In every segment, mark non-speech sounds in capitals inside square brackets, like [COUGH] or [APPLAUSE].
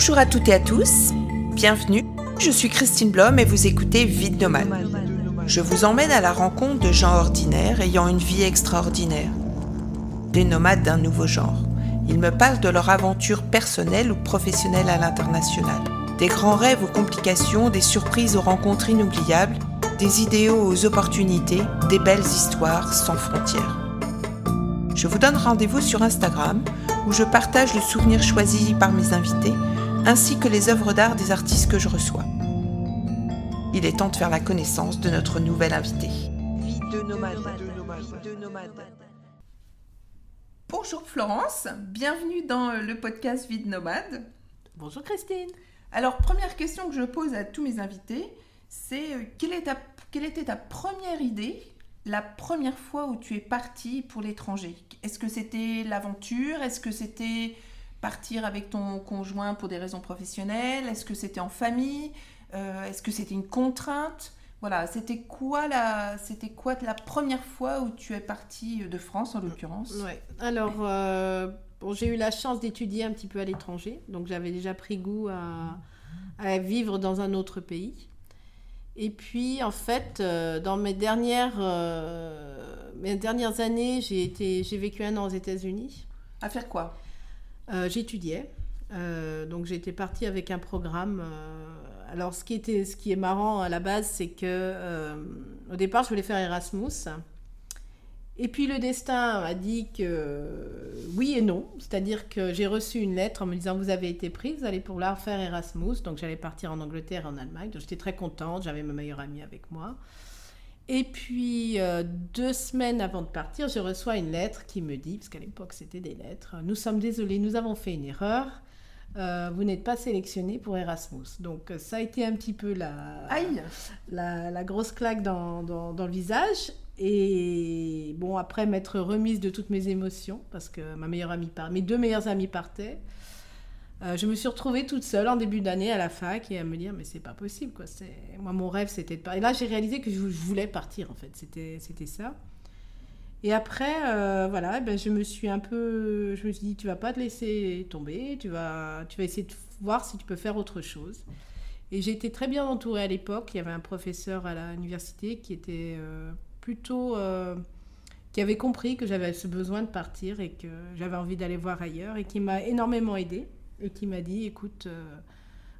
Bonjour à toutes et à tous, bienvenue. Je suis Christine Blom et vous écoutez Vide Nomade. Je vous emmène à la rencontre de gens ordinaires ayant une vie extraordinaire. Des nomades d'un nouveau genre. Ils me parlent de leur aventure personnelle ou professionnelle à l'international. Des grands rêves aux complications, des surprises aux rencontres inoubliables, des idéaux aux opportunités, des belles histoires sans frontières. Je vous donne rendez-vous sur Instagram où je partage le souvenir choisi par mes invités ainsi que les œuvres d'art des artistes que je reçois. Il est temps de faire la connaissance de notre nouvel invité. Vie de nomade. Bonjour Florence, bienvenue dans le podcast Vie de nomade. Bonjour Christine. Alors, première question que je pose à tous mes invités, c'est euh, quelle, est quelle était ta première idée la première fois où tu es partie pour l'étranger? Est-ce que c'était l'aventure? Est-ce que c'était partir avec ton conjoint pour des raisons professionnelles? Est-ce que c'était en famille? Euh, Est-ce que c'était une contrainte? Voilà, c'était quoi la, c'était quoi la première fois où tu es partie de France en l'occurrence? Ouais. Alors, euh, bon, j'ai eu la chance d'étudier un petit peu à l'étranger, donc j'avais déjà pris goût à, à, vivre dans un autre pays. Et puis, en fait, euh, dans mes dernières, mes dernières années, j'ai été, j'ai vécu un an aux États-Unis. À faire quoi? euh, j'étudiais. Euh, donc j'étais partie avec un programme. Euh, alors ce qui, était, ce qui est marrant à la base, c'est que au départ, je voulais faire Erasmus. Et puis le destin a dit que oui et non. C'est-à-dire que j'ai reçu une lettre en me disant vous avez été prise, allez pouvoir faire Erasmus. Donc j'allais partir en Angleterre et en Allemagne. Donc j'étais très contente, j'avais ma meilleure amie avec moi. Et puis, euh, deux semaines avant de partir, je reçois une lettre qui me dit, parce qu'à l'époque c'était des lettres, nous sommes désolés, nous avons fait une erreur. Euh, vous n'êtes pas sélectionné pour Erasmus. Donc ça a été un petit peu la, la, la, grosse claque dans, dans, dans, le visage. Et bon, après m'être remise de toutes mes émotions, parce que ma meilleure amie part, mes deux meilleures amies partaient. Euh, je me suis retrouvée toute seule en début d'année à la fac et à me dire mais c'est pas possible quoi. Moi mon rêve c'était de partir. Et là j'ai réalisé que je voulais partir en fait. C'était c'était ça. Et après euh, voilà eh ben, je me suis un peu je me suis dit tu vas pas te laisser tomber. Tu vas tu vas essayer de voir si tu peux faire autre chose. Et j'ai été très bien entourée à l'époque. Il y avait un professeur à l'université qui était euh, plutôt qui avait compris que j'avais ce besoin de partir et que j'avais envie d'aller voir ailleurs et qui m'a énormément aidée et qui m'a dit écoute, euh,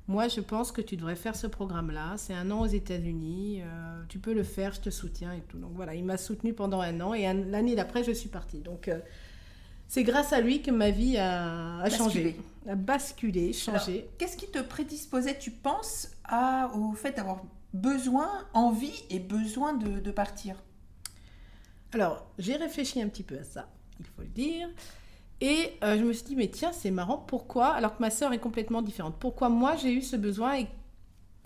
moi je pense que tu devrais faire ce programme-là. C'est un an aux États-Unis, euh, tu peux le faire, je te soutiens et tout. Donc voilà, il m'a soutenu pendant un an et l'année d'après je suis partie. Donc euh, c'est grâce à lui que ma vie a, changé, a basculé, changé. Qu'est-ce qui te prédisposait, tu penses, à, au fait d'avoir besoin, envie et besoin de, de partir? Alors j'ai réfléchi un petit peu à ça, il faut le dire. Et euh, je me suis dit, mais tiens, c'est marrant, pourquoi Alors que ma sœur est complètement différente. Pourquoi moi j'ai eu ce besoin et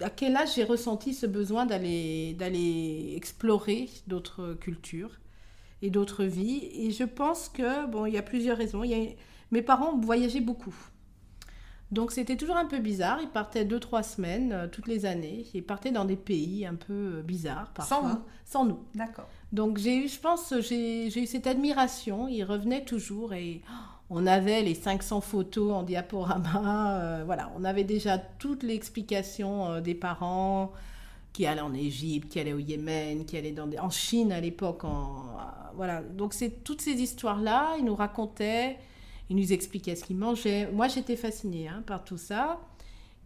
à quel âge j'ai ressenti ce besoin d'aller, d'aller explorer d'autres cultures et d'autres vies? Et je pense que, bon, il y a plusieurs raisons. Il y a... Mes parents voyageaient beaucoup. Donc c'était toujours un peu bizarre. Ils partaient deux, trois semaines euh, toutes les années. Ils partaient dans des pays un peu euh, bizarres parfois. Sans nous Sans nous. D'accord. Donc j'ai eu, je pense, j'ai eu cette admiration. Il revenait toujours et on avait les 500 photos en diaporama. Euh, voilà, on avait déjà toute l'explication des parents qui allaient en Égypte, qui allaient au Yémen, qui allaient dans en Chine à l'époque. En, voilà, donc c'est toutes ces histoires-là. Ils nous racontaient, ils nous expliquaient ce qu'ils mangeaient. Moi, j'étais fascinée hein, par tout ça.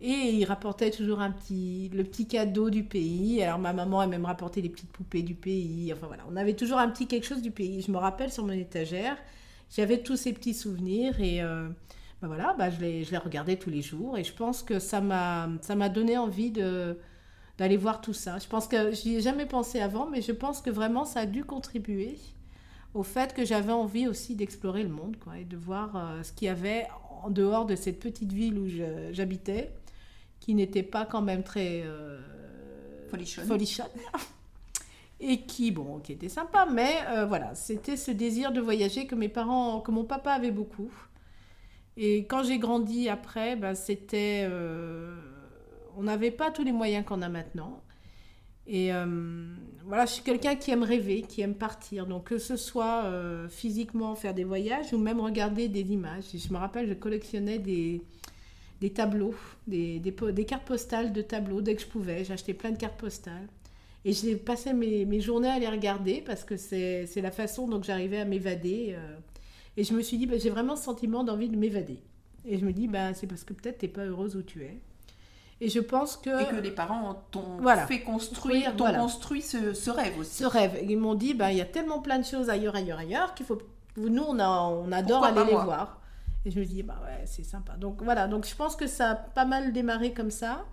Et il rapportait toujours un petit, le petit cadeau du pays. Alors ma maman, elle même rapporté les petites poupées du pays. Enfin voilà, on avait toujours un petit quelque chose du pays. Je me rappelle sur mon étagère, j'avais tous ces petits souvenirs et euh, ben voilà, ben je, les, regardais tous les jours. Et je pense que ça m'a, donné envie d'aller voir tout ça. Je pense que j'y ai jamais pensé avant, mais je pense que vraiment ça a dû contribuer au fait que j'avais envie aussi d'explorer le monde quoi, et de voir euh, ce qu'il y avait en dehors de cette petite ville où j'habitais qui n'était pas quand même très euh, folichonne. [LAUGHS] et qui bon qui était sympa mais euh, voilà c'était ce désir de voyager que mes parents que mon papa avait beaucoup. Et quand j'ai grandi après ben, c'était euh, on n'avait pas tous les moyens qu'on a maintenant et euh, voilà je suis quelqu'un qui aime rêver qui aime partir donc que ce soit physiquement faire des voyages ou même regarder des images je me rappelle je collectionnais des des tableaux, des, des, cartes postales de tableaux dès que je pouvais. J'achetais plein de cartes postales. Et j'ai passé mes, mes, journées à les regarder parce que c'est la façon dont j'arrivais à m'évader. Euh. et je me suis dit, bah, j'ai vraiment ce sentiment d'envie de m'évader. Et je me dis, bah, c'est parce que peut-être tu n'es pas heureuse où tu es. Et je pense que... Et que les parents t'ont fait construire, t'ont construit ce, rêve aussi. Ce rêve. Ils m'ont dit, bah, il y a tellement plein de choses ailleurs, ailleurs, ailleurs, qu'il faut... Nous, on, a, on adore aller les voir. Et je me dis, bah ouais, c'est sympa. Donc voilà, donc je pense que ça a pas mal démarré comme ça.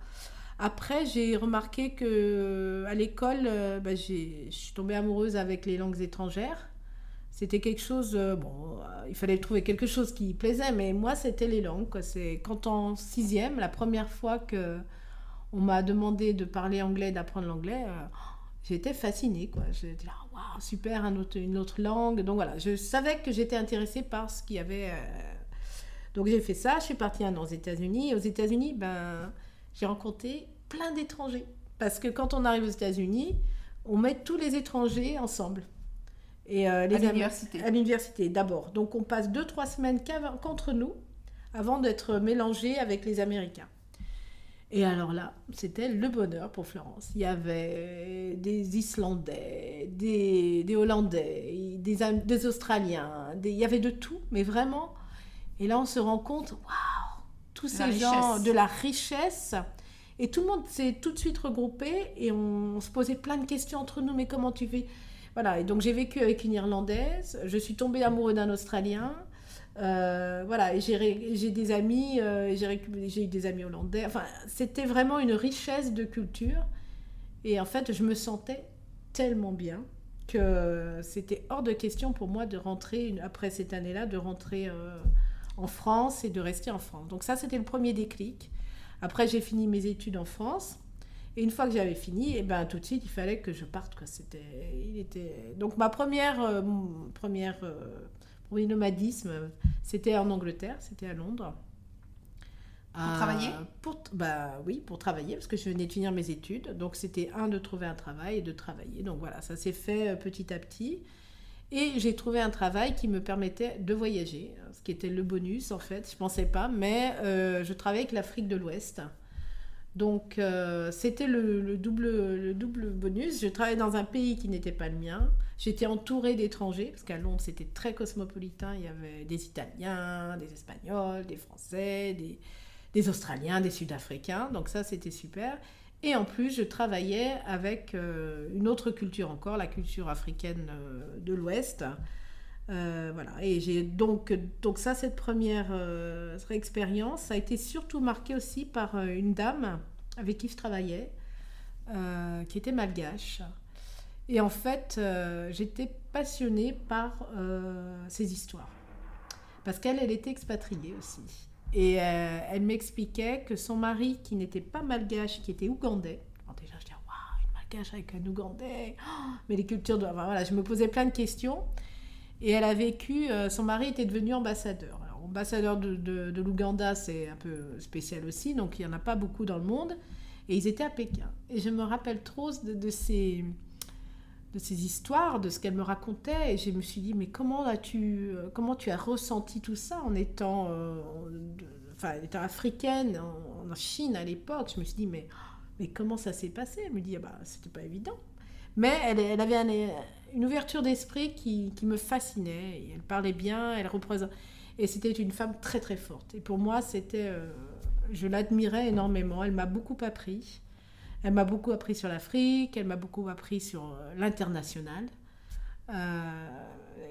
Après, j'ai remarqué que à l'école, bah, je suis tombée amoureuse avec les langues étrangères. C'était quelque chose, euh, bon, euh, il fallait trouver quelque chose qui plaisait, mais moi, c'était les langues. C'est quand en sixième, la première fois que on m'a demandé de parler anglais, d'apprendre l'anglais, j'étais fascinée, quoi. J'étais là, waouh, super, un autre, une autre langue. Donc voilà, je savais que j'étais intéressée par ce qu'il y avait donc j'ai fait ça, je suis partie un an aux États-Unis. Aux États-Unis, ben, j'ai rencontré plein d'étrangers. Parce que quand on arrive aux États-Unis, on met tous les étrangers ensemble. Et, euh, les à l'université À l'université, d'abord. Donc on passe deux, trois semaines contre nous avant d'être mélangés avec les Américains. Et alors là, c'était le bonheur pour Florence. Il y avait des Islandais, des, des Hollandais, des, des Australiens, des, il y avait de tout, mais vraiment, et là, on se rend compte, waouh, tous ces gens, de la richesse. Et tout le monde s'est tout de suite regroupé et on, se posait plein de questions entre nous. Mais comment tu fais Voilà. Donc, j'ai vécu avec une Irlandaise. Je suis tombée amoureuse d'un Australien. Euh, voilà. J'ai des amis. Euh, j'ai eu des amis hollandais. Enfin, c'était vraiment une richesse de culture. Et en fait, je me sentais tellement bien que c'était hors de question pour moi de rentrer, après cette année-là, de rentrer. Euh, en France et de rester en France. Donc ça, c'était le premier déclic. Après, j'ai fini mes études en France. Et une fois que j'avais fini, et eh ben, tout de suite, il fallait que je parte. Quoi. C'était, il était... Donc ma première, euh, première euh, premier nomadisme, c'était en Angleterre, c'était à Londres. Pour travailler? Pour, bah, Oui, pour travailler, parce que je venais de finir mes études. Donc c'était un, de trouver un travail et de travailler. Donc voilà, ça s'est fait euh, petit à petit. Et j'ai trouvé un travail qui me permettait de voyager, ce qui était le bonus en fait, je ne pensais pas, mais euh, je travaillais avec l'Afrique de l'Ouest. Donc euh, c'était le, double, le double bonus. Je travaillais dans un pays qui n'était pas le mien. J'étais entourée d'étrangers, parce qu'à Londres c'était très cosmopolitain. Il y avait des Italiens, des Espagnols, des Français, des, Australiens, des Sud-Africains. Donc ça c'était super. Et en plus, je travaillais avec euh, une autre culture encore, la culture africaine euh, de l'Ouest. Euh, voilà. Et j'ai donc, donc ça, cette première expérience a été surtout marquée aussi par une dame avec qui je travaillais, qui était malgache. Et en fait, j'étais passionnée par ces histoires. Parce qu'elle, elle était expatriée aussi. Et euh, elle m'expliquait que son mari, qui n'était pas malgache, qui était ougandais, alors déjà je disais, waouh, une malgache avec un ougandais, oh, mais les cultures de. voilà, je me posais plein de questions. Et elle a vécu, euh, son mari était devenu ambassadeur. Alors, ambassadeur de, l'Ouganda, c'est un peu spécial aussi, donc il n'y en a pas beaucoup dans le monde. Et ils étaient à Pékin. Et je me rappelle trop de, de ces de ces histoires, de ce qu'elle me racontait, et je me suis dit, mais comment as-tu, euh, comment tu as ressenti tout ça en étant, euh, enfin, étant africaine en, Chine à l'époque? Je me suis dit, mais, mais comment ça s'est passé? Elle me dit, ah bah, c'était pas évident. Mais elle, avait une ouverture d'esprit qui, me fascinait. Elle parlait bien, elle représente. Et c'était une femme très très forte. Et pour moi, c'était, euh, je l'admirais énormément. Elle m'a beaucoup appris. Elle m'a beaucoup appris sur l'Afrique, elle m'a beaucoup appris sur euh, l'international euh,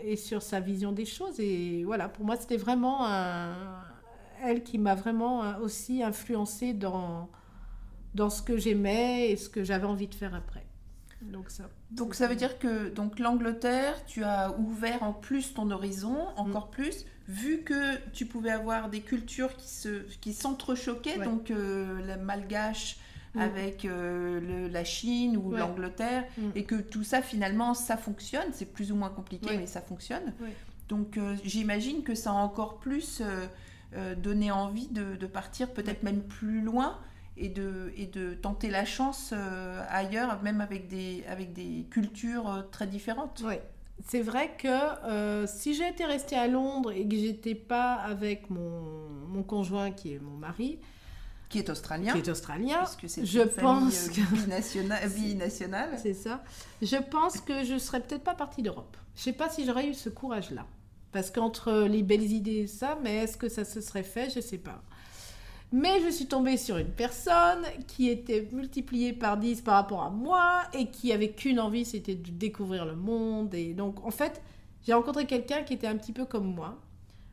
et sur sa vision des choses. Et voilà, pour moi, c'était vraiment elle qui m'a vraiment aussi influencée dans, dans ce que j'aimais et ce que j'avais envie de faire après. Donc ça. Donc ça veut dire que donc l'Angleterre, tu as ouvert en plus ton horizon, encore mm. plus, vu que tu pouvais avoir des cultures qui se qui s'entrechoquaient, donc la malgache Mm. avec euh, la Chine ou l'Angleterre, mm. et que tout ça finalement ça fonctionne, c'est plus ou moins compliqué mais ça fonctionne. Donc euh, j'imagine que ça a encore plus euh, donné envie de, partir peut-être même plus loin et de, et de tenter la chance ailleurs, même avec des, avec des cultures très différentes. Oui, c'est vrai que euh, si j'étais restée à Londres et que j'étais pas avec mon, mon conjoint qui est mon mari, qui est australien, qui est australien, puisque c'est je une pense que euh, [LAUGHS] binationale, [LAUGHS] binationale. c'est ça. Je pense que je serais peut-être pas partie d'Europe. Je sais pas si j'aurais eu ce courage-là, parce qu'entre les belles idées et ça, mais est-ce que ça se serait fait, je sais pas. Mais je suis tombée sur une personne qui était multipliée par 10 par rapport à moi et qui avait qu'une envie, c'était de découvrir le monde. Et donc, en fait, j'ai rencontré quelqu'un qui était un petit peu comme moi,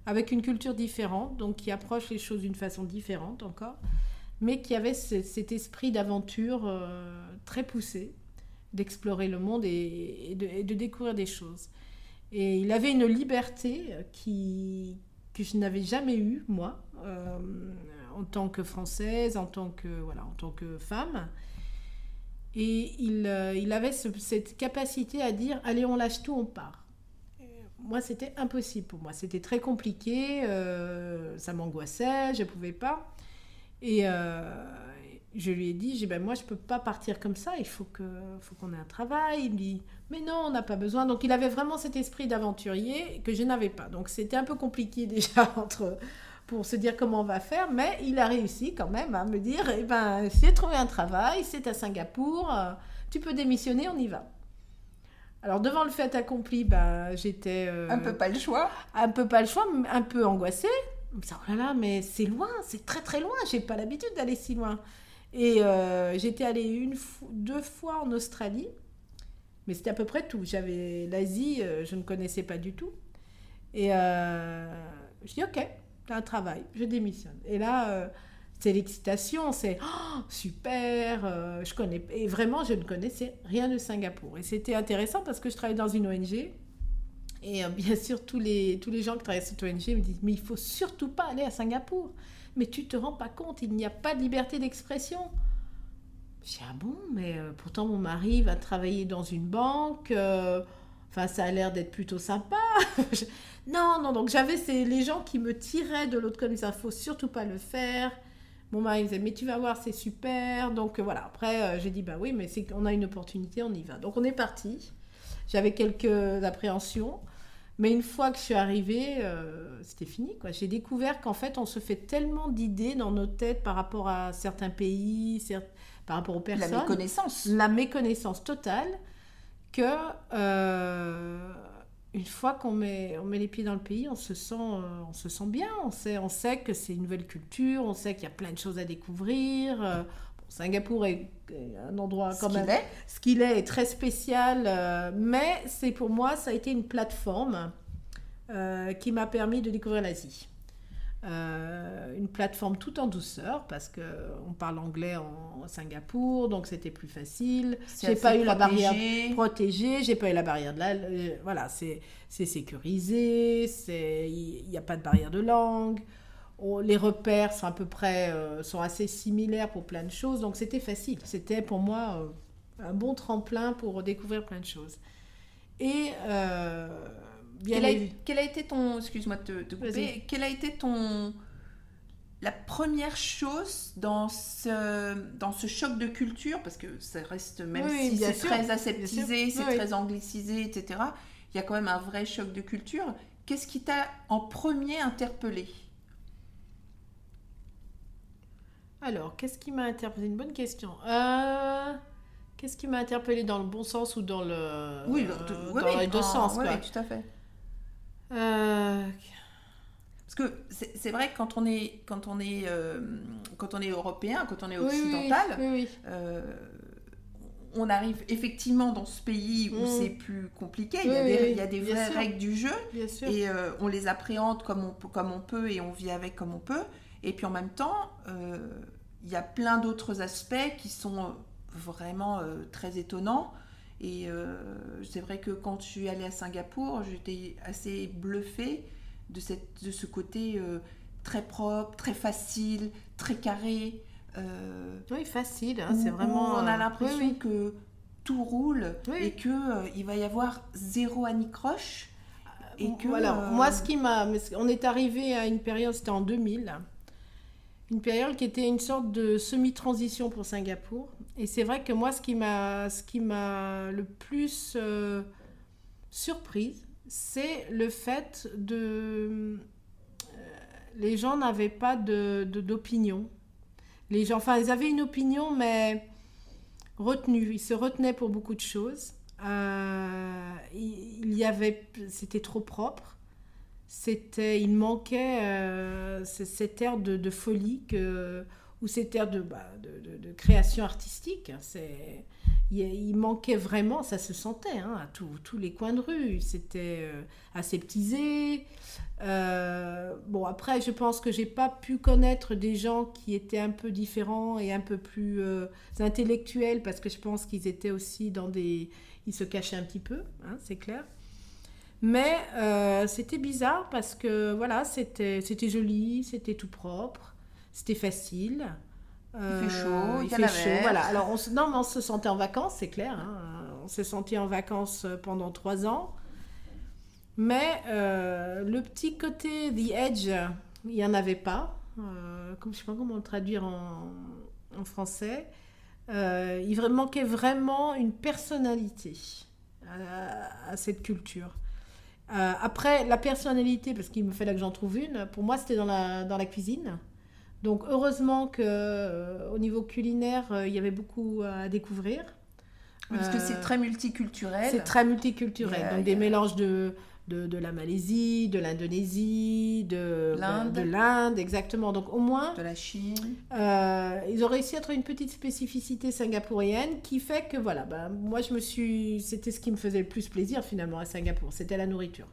avec une culture différente, donc qui approche les choses d'une façon différente encore, mais qui avait ce- cet esprit d'aventure euh, très poussé, d'explorer le monde et, de, découvrir des choses. Et il avait une liberté qui, que je n'avais jamais eue, moi, euh, en tant que Française, en tant que, voilà, en tant que femme. Et il, euh, il avait ce- cette capacité à dire, allez, on lâche tout, on part. Moi, c'était impossible pour moi. C'était très compliqué, euh, ça m'angoissait, je ne pouvais pas. Et euh, je lui ai dit, j'ai dit, ben, moi, je ne peux pas partir comme ça, il faut que- faut qu'on ait un travail. Il me dit, mais non, on n'a pas besoin. Donc, il avait vraiment cet esprit d'aventurier que je n'avais pas. Donc, c'était un peu compliqué [LAUGHS] déjà entre, pour se dire comment on va faire, mais il a réussi quand même à me dire, eh ben, j'ai trouvé un travail, c'est à Singapour, euh, tu peux démissionner, on y va. Alors, devant le fait accompli, ben, j'étais... euh, Un peu pas le choix. un peu pas le choix, un peu angoissée. Oh là là, mais c'est loin, c'est très très loin, j'ai pas l'habitude d'aller si loin. Et euh, j'étais allée une deux fois en Australie, mais c'était à peu près tout. J'avais l'Asie, je ne connaissais pas du tout. Et euh, je dis, ok, un travail, je démissionne. Et là, euh, c'est l'excitation, c'est oh, super, euh, je connais. Et vraiment, je ne connaissais rien de Singapour. Et c'était intéressant parce que je travaillais dans une ONG. Et euh, bien sûr, tous les, tous les gens qui travaillent cette ONG me disent Mais il faut surtout pas aller à Singapour. Mais tu te rends pas compte, il n'y a pas de liberté d'expression. Dis Ah bon, mais pourtant mon mari va travailler dans une banque. Enfin, ça a l'air d'être plutôt sympa. [LAUGHS] Non, non, donc j'avais les gens qui me tiraient de l'autre côté. Il faut surtout pas le faire. Mon mari me disait, mais tu vas voir, c'est super. Donc euh, voilà, après, euh, j'ai dit, bah oui, mais c'est qu'on a une opportunité, on y va. Donc on est parti. J'avais quelques appréhensions. Mais une fois que je suis arrivée, euh, c'était fini. quoi. J'ai découvert qu'en fait, on se fait tellement d'idées dans nos têtes par rapport à certains pays, par rapport aux La personnes méconnaissance. la méconnaissance totale que euh, une fois qu'on met, on met les pieds dans le pays, on se sent, euh, on se sent bien. On sait, on sait que c'est une nouvelle culture, on sait qu'il y a plein de choses à découvrir. Euh, bon, Singapour est un endroit Ce quand qu'il même est. ce qu'il est est très spécial, euh, mais c'est pour moi, ça a été une plateforme euh, qui m'a permis de découvrir l'Asie. Euh, une plateforme tout en douceur parce que on parle anglais en Singapour, donc c'était plus facile. J'ai pas eu la barrière protégé. protégée, j'ai pas eu la barrière de la, euh, voilà, c'est sécurisé, c'est il n'y a pas de barrière de langue. On- les repères sont à peu près euh, sont assez similaires pour plein de choses, donc c'était facile. C'était pour moi euh, un bon tremplin pour découvrir plein de choses. Et Quel a, évi- quel a été ton. Excuse-moi de te, te couper. Vas-y. Quel a été ton. La première chose dans ce, dans ce choc de culture, parce que ça reste, même Oui, si c'est très aseptisé, c'est Oui. très anglicisé, etc., il y a quand même un vrai choc de culture. Qu'est-ce qui t'a en premier interpellé? Alors, qu'est-ce qui m'a interpellé? Une bonne question. Euh, Qu'est-ce qui m'a interpellé dans le bon sens ou dans le euh, Oui, dans les deux en- sens oui, quoi? oui, tout à fait. Euh, Parce que c'est vrai que quand on est, quand on est, euh, quand on est européen, quand on est oui, occidental, Oui, oui. euh, on arrive effectivement dans ce pays où Mm. c'est plus compliqué. Il y a des, oui, il y a des bien vraies sûr. règles du jeu et on les appréhende comme on, peut- comme on peut et on vit avec comme on peut. Et puis en même temps, il y a plein d'autres aspects qui sont vraiment très étonnants. Et euh, c'est vrai que quand je suis allée à Singapour, j'étais assez bluffée de, cette, de ce côté euh, très propre, très facile, très carré. euh, Oui, facile. hein, c'est vraiment. on a l'impression oui, oui. que tout roule Oui. et que euh, il va y avoir zéro anicroche. Et que, Voilà. euh, Moi, ce qui m'a. On est arrivé à une période, c'était en 2000. Une période qui était une sorte de semi-transition pour Singapour. Et c'est vrai que moi, ce qui m'a, ce qui m'a le plus euh, surprise, c'est le fait de... les gens n'avaient pas. De, d'opinion. les gens, enfin, ils avaient une opinion, mais retenue. Ils se retenaient pour beaucoup de choses. il y avait... C'était trop propre c'était il manquait euh, cet air de, folie que, ou cet air de, bah, de, création artistique. C'est, il, manquait vraiment, ça se sentait hein, à tous les coins de rue. C'était euh, aseptisé. Euh, bon, après, je pense que j'ai pas pu connaître des gens qui étaient un peu différents et un peu plus intellectuels parce que je pense qu'ils étaient aussi dans des. Ils se cachaient un petit peu, hein, c'est clair. Mais euh, c'était bizarre parce que voilà, c'était joli, c'était tout propre, c'était facile. il fait chaud, euh, il fait chaud. Voilà. Alors on se, non, mais on se sentait en vacances, c'est clair. Hein. On s'est senti en vacances pendant trois ans. Mais euh, le petit côté the edge, il n'y en avait pas. je ne sais pas comment le traduire en, en français. il manquait vraiment une personnalité à cette culture. Euh, après, la personnalité, parce qu'il me fallait que j'en trouve une, pour moi, c'était dans la, dans la cuisine. Donc, heureusement qu'au euh, au niveau culinaire, euh, il y avait beaucoup à découvrir. Parce que c'est très multiculturel. C'est très multiculturel. donc, des mélanges de, de, la Malaisie, de l'Indonésie, de l'Inde. exactement. Donc au moins... De la Chine. Euh, ils ont réussi à trouver une petite spécificité singapourienne qui fait que, voilà, bah, moi je me suis... C'était ce qui me faisait le plus plaisir finalement à Singapour, c'était la nourriture.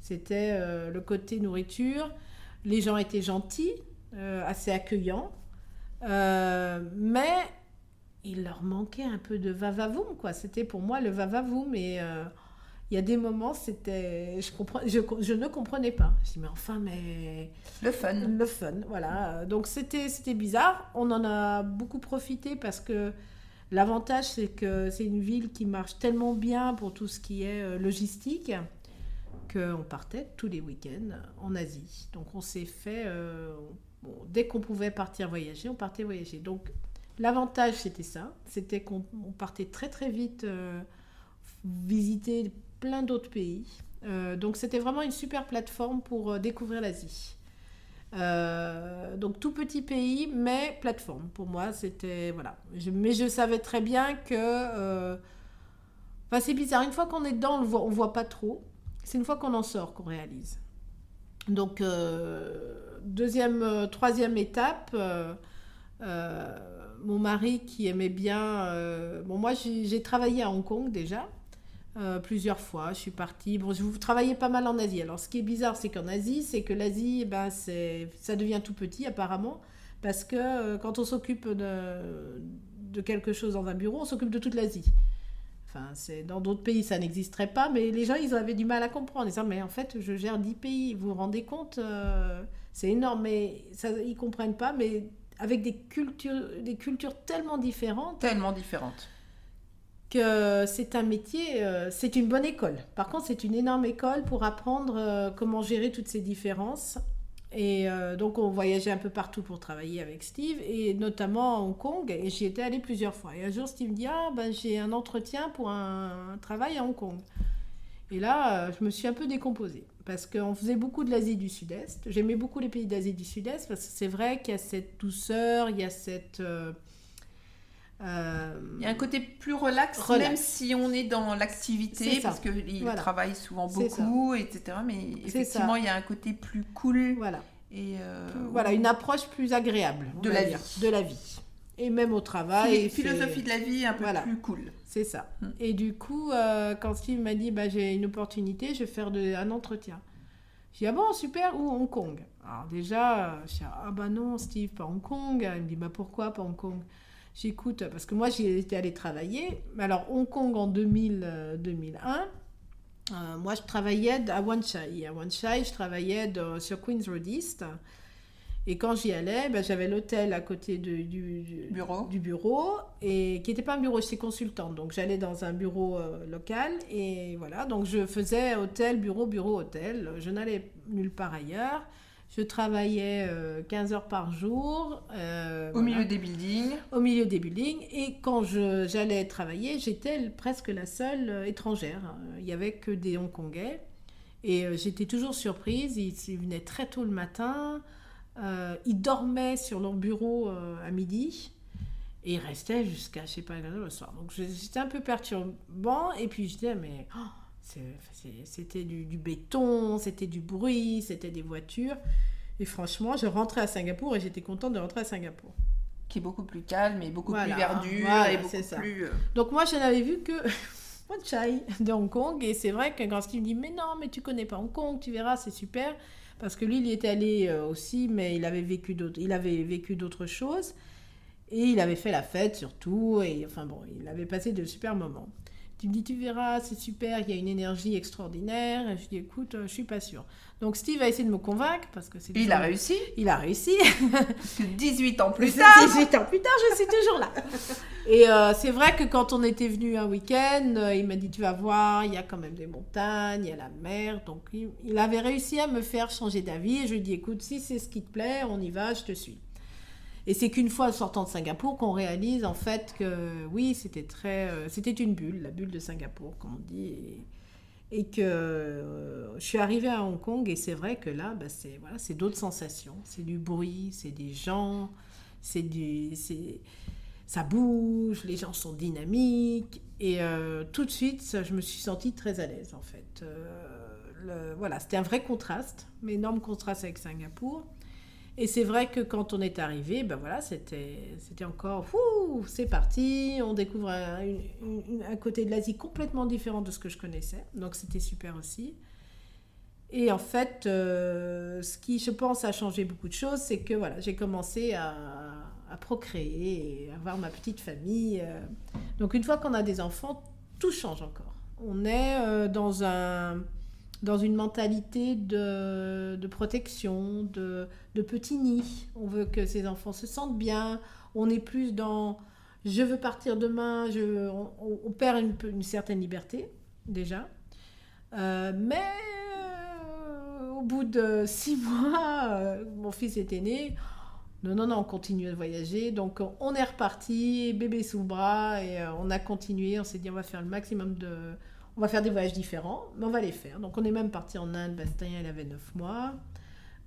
C'était euh, le côté nourriture. Les gens étaient gentils, euh, assez accueillants, mais il leur manquait un peu de va-va-voum, quoi. C'était pour moi le va-va-voum et il y a des moments, c'était, je, comprends, je, je, ne comprenais pas. Je dis, mais enfin, mais... Le fun. Le fun, voilà. Donc c'était, c'était bizarre. On en a beaucoup profité parce que l'avantage, c'est que c'est une ville qui marche tellement bien pour tout ce qui est euh, logistique qu'on partait tous les week-ends en Asie. Donc on s'est fait... Euh, dès qu'on pouvait partir voyager, on partait voyager. Donc l'avantage, c'était ça. C'était qu'on partait très très vite... Euh, visiter plein d'autres pays. Euh, donc c'était vraiment une super plateforme pour euh, découvrir l'Asie. Euh, donc tout petit pays, mais plateforme. Pour moi, c'était voilà. mais je savais très bien que, enfin c'est bizarre. Une fois qu'on est dedans, on voit, on voit pas trop. C'est une fois qu'on en sort qu'on réalise. Donc deuxième, troisième étape. mon mari qui aimait bien. bon, moi j'ai travaillé à Hong Kong déjà. Euh, plusieurs fois. Je suis partie. Bon, vous travaillez pas mal en Asie. Alors, ce qui est bizarre, c'est qu'en Asie, c'est que l'Asie, eh ben, ça devient tout petit apparemment, parce que euh, quand on s'occupe de, de, quelque chose dans un bureau, on s'occupe de toute l'Asie. Enfin, c'est dans d'autres pays, ça n'existerait pas, mais les gens, ils avaient du mal à comprendre. Ils disaient, mais en fait, je gère 10 pays. Vous vous rendez compte euh, C'est énorme, mais ça, ils comprennent pas. Mais avec des cultures, des cultures tellement différentes. Tellement différentes que c'est un métier, euh, c'est une bonne école. Par contre, c'est une énorme école pour apprendre euh, comment gérer toutes ces différences. Et euh, donc, on voyageait un peu partout pour travailler avec Steve, et notamment à Hong Kong. Et j'y étais allée plusieurs fois. Et un jour, Steve me dit Ah, ben, j'ai un entretien pour un, travail à Hong Kong. Et là, je me suis un peu décomposée. Parce qu'on faisait beaucoup de l'Asie du Sud-Est. J'aimais beaucoup les pays d'Asie du Sud-Est, parce que c'est vrai qu'il y a cette douceur, il y a cette euh, il y a un côté plus relax, même si on est dans l'activité, parce qu'il travaille souvent beaucoup, etc. Mais effectivement, il y a un côté plus cool. Voilà. Et euh, voilà, une approche plus agréable de la vie. De la vie. Et même au travail. Une philosophie de la vie un peu plus cool. C'est ça. Hmm. Et du coup, euh, quand Steve m'a dit bah, j'ai une opportunité, je vais faire de, un entretien. J'ai dit ah bon, super, où Hong Kong? Alors déjà, je dis ah bah non, Steve, pas Hong Kong. Il me dit bah pourquoi pas Hong Kong? J'écoute, parce que moi, j'y étais allée travailler. Alors, Hong Kong en 2000, 2001, euh, euh, moi, je travaillais à Wan Chai. À Wan Chai, je travaillais sur Queen's Road East. Et quand j'y allais, ben, j'avais l'hôtel à côté du, bureau. du bureau, et qui n'était pas un bureau, j'étais consultante. Donc j'allais dans un bureau euh, local, et voilà. Donc je faisais hôtel, bureau, bureau, hôtel. Je n'allais nulle part ailleurs. Je travaillais 15 heures par jour. au milieu des buildings. Au milieu des buildings. Et quand j'allais travailler, j'étais presque la seule étrangère. Il n'y avait que des Hongkongais. Et j'étais toujours surprise. Ils, venaient très tôt le matin. ils dormaient sur leur bureau à midi. Et il restait jusqu'à, je sais pas, le soir. Donc c'était un peu perturbant. Et puis je disais, mais oh, c'était du, béton, c'était du bruit, c'était des voitures. Et franchement, je rentrais à Singapour et j'étais contente de rentrer à Singapour. Qui est beaucoup plus calme et beaucoup plus verdu et beaucoup ça. plus. Euh, Donc moi, je n'avais vu que [LAUGHS] Chai de Hong Kong. Et c'est vrai que quand Steve me dit, mais non, mais tu connais pas Hong Kong, tu verras, c'est super. Parce que lui, il y était allé euh, aussi, mais il avait vécu d'autres, il avait vécu d'autres choses. Et il avait fait la fête surtout, et enfin bon, il avait passé de super moments. Tu me dis, tu verras, c'est super, il y a une énergie extraordinaire. Et je dis, écoute, euh, je suis pas sûre. Donc Steve a essayé de me convaincre parce que c'est. Il a réussi. Il a réussi. 18 ans plus tard. 18 ans plus tard, je suis toujours là. Et euh, c'est vrai que quand on était venu un week-end, euh, il m'a dit, tu vas voir, il y a quand même des montagnes, il y a la mer. Donc il, il avait réussi à me faire changer d'avis. Et je lui ai dit, écoute, si c'est ce qui te plaît, on y va, je te suis. Et c'est qu'une fois sortant de Singapour qu'on réalise en fait que oui, c'était très, euh, c'était une bulle, la bulle de Singapour, comme on dit. Et, que euh, je suis arrivée à Hong Kong et c'est vrai que là, bah, c'est voilà, c'est d'autres sensations. C'est du bruit, c'est des gens, c'est du, c'est, ça bouge, les gens sont dynamiques. Et euh, tout de suite, je me suis sentie très à l'aise en fait. Voilà, c'était un vrai contraste, un énorme contraste avec Singapour. Et c'est vrai que quand on est arrivé, ben voilà, c'était, encore, c'est parti, on découvre un, côté de l'Asie complètement différent de ce que je connaissais, donc c'était super aussi. Et en fait, euh, ce qui, je pense, a changé beaucoup de choses, c'est que voilà, j'ai commencé à, à, procréer et avoir ma petite famille. Euh. Donc une fois qu'on a des enfants, tout change encore. On est euh, dans un dans une mentalité de, protection, de, petit nid. On veut que ces enfants se sentent bien. On est plus dans je veux partir demain. Je, on, perd une, certaine liberté, déjà. Euh, mais euh, au bout de six [LAUGHS] mois, euh, mon fils était né. Non, non, non, on continue à voyager. Donc, on est reparti, bébé sous bras, et on a continué. On s'est dit, on va faire le maximum de, on va faire des voyages différents, mais on va les faire. Donc on est même parti en Inde, Bastien, il avait 9 mois.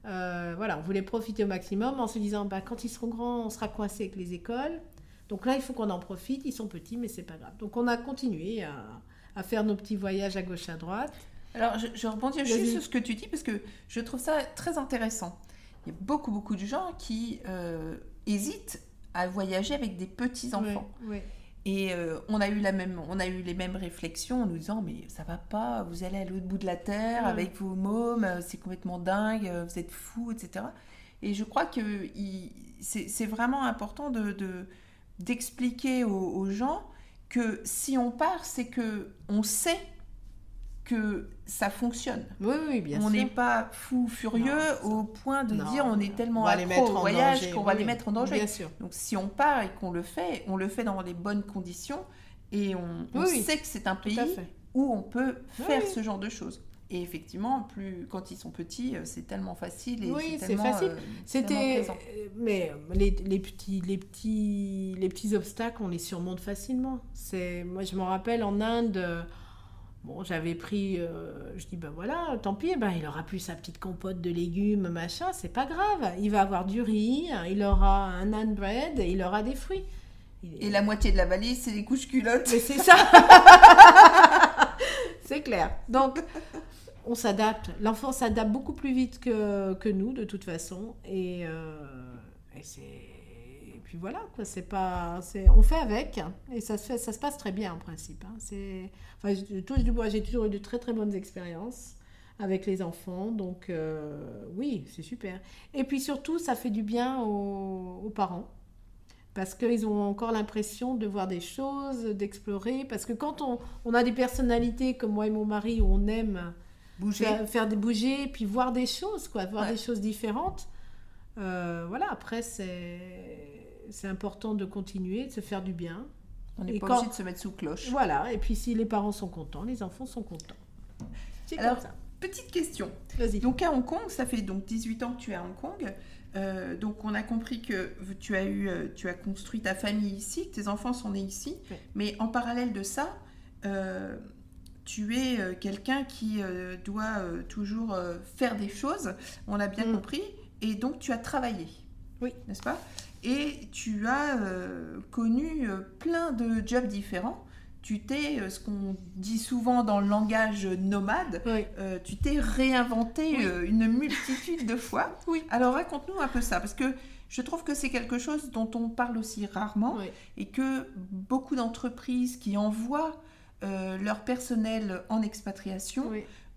Euh, voilà, on voulait profiter au maximum en se disant, bah, quand ils seront grands, on sera coincé avec les écoles. Donc là, il faut qu'on en profite. Ils sont petits, mais c'est pas grave. Donc on a continué à, faire nos petits voyages à gauche, à droite. Alors, je, je rebondis juste sur ce que tu dis parce que je trouve ça très intéressant. Il y a beaucoup, beaucoup de gens qui euh, hésitent à voyager avec des petits enfants. Oui, oui. Et euh, on, a eu la même, on a eu les mêmes réflexions en nous disant Mais ça va pas, vous allez à l'autre bout de la terre avec vos mômes, euh, c'est complètement dingue, euh, vous êtes fous, etc. Et je crois que c'est vraiment important de d'expliquer aux, aux, gens que si on part, c'est que on sait que ça fonctionne. Oui, oui, bien on n'est pas fou furieux au point de dire on est tellement accro au voyage qu'on va les mettre en danger. Bien sûr. Donc si on part et qu'on le fait, on le fait dans les bonnes conditions et on, sait que c'est un pays où on peut faire ce genre de choses. Et effectivement, plus quand ils sont petits, euh, c'est tellement facile. Et oui, c'est facile. Euh, C'était, euh, mais les, les, petits, les petits, les petits obstacles, on les surmonte facilement. C'est, moi, je me rappelle en Inde Bon, j'avais pris, euh, je dis ben voilà, tant pis, ben il aura plus sa petite compote de légumes, machin, c'est pas grave. Il va avoir du riz, il aura un naan bread, et il aura des fruits. Et la moitié de la valise, c'est des couches culottes. Mais c'est ça. [LAUGHS] c'est clair. Donc, on s'adapte. L'enfant s'adapte beaucoup plus vite que, que, nous, de toute façon. Et, euh, et c'est puis voilà, quoi, c'est pas, c'est, on fait avec et ça se fait, ça se passe très bien en principe. Hein. C'est, enfin, je du bois, j'ai toujours eu de très très bonnes expériences avec les enfants, donc euh, oui, c'est super. Et puis surtout, ça fait du bien aux, parents parce qu'ils ont encore l'impression de voir des choses, d'explorer. Parce que quand on, on, a des personnalités comme moi et mon mari où on aime bouger. Faire, des bouger, puis voir des choses, quoi, voir des choses différentes. Euh, voilà, après, c'est c'est important de continuer, de se faire du bien. On n'est pas obligé de se mettre sous cloche. Voilà, et puis si les parents sont contents, les enfants sont contents. C'est comme ça. petite question. Vas-y. Donc à Hong Kong, ça fait donc 18 ans que tu es à Hong Kong. Euh, donc on a compris que tu as eu, euh, tu as construit ta famille ici, que tes enfants sont nés ici. Oui. Mais en parallèle de ça, euh, tu es quelqu'un qui euh, doit toujours faire des choses. On l'a bien Mm. compris. Et donc tu as travaillé. Oui. N'est-ce pas? Et tu as euh, connu euh, plein de jobs différents. Tu t'es, euh, ce qu'on dit souvent dans le langage nomade, Oui. euh, tu t'es réinventé Oui. euh, une multitude de fois. [LAUGHS] Oui. Alors raconte-nous un peu ça, parce que je trouve que c'est quelque chose dont on parle aussi rarement et que beaucoup d'entreprises qui envoient leur personnel en expatriation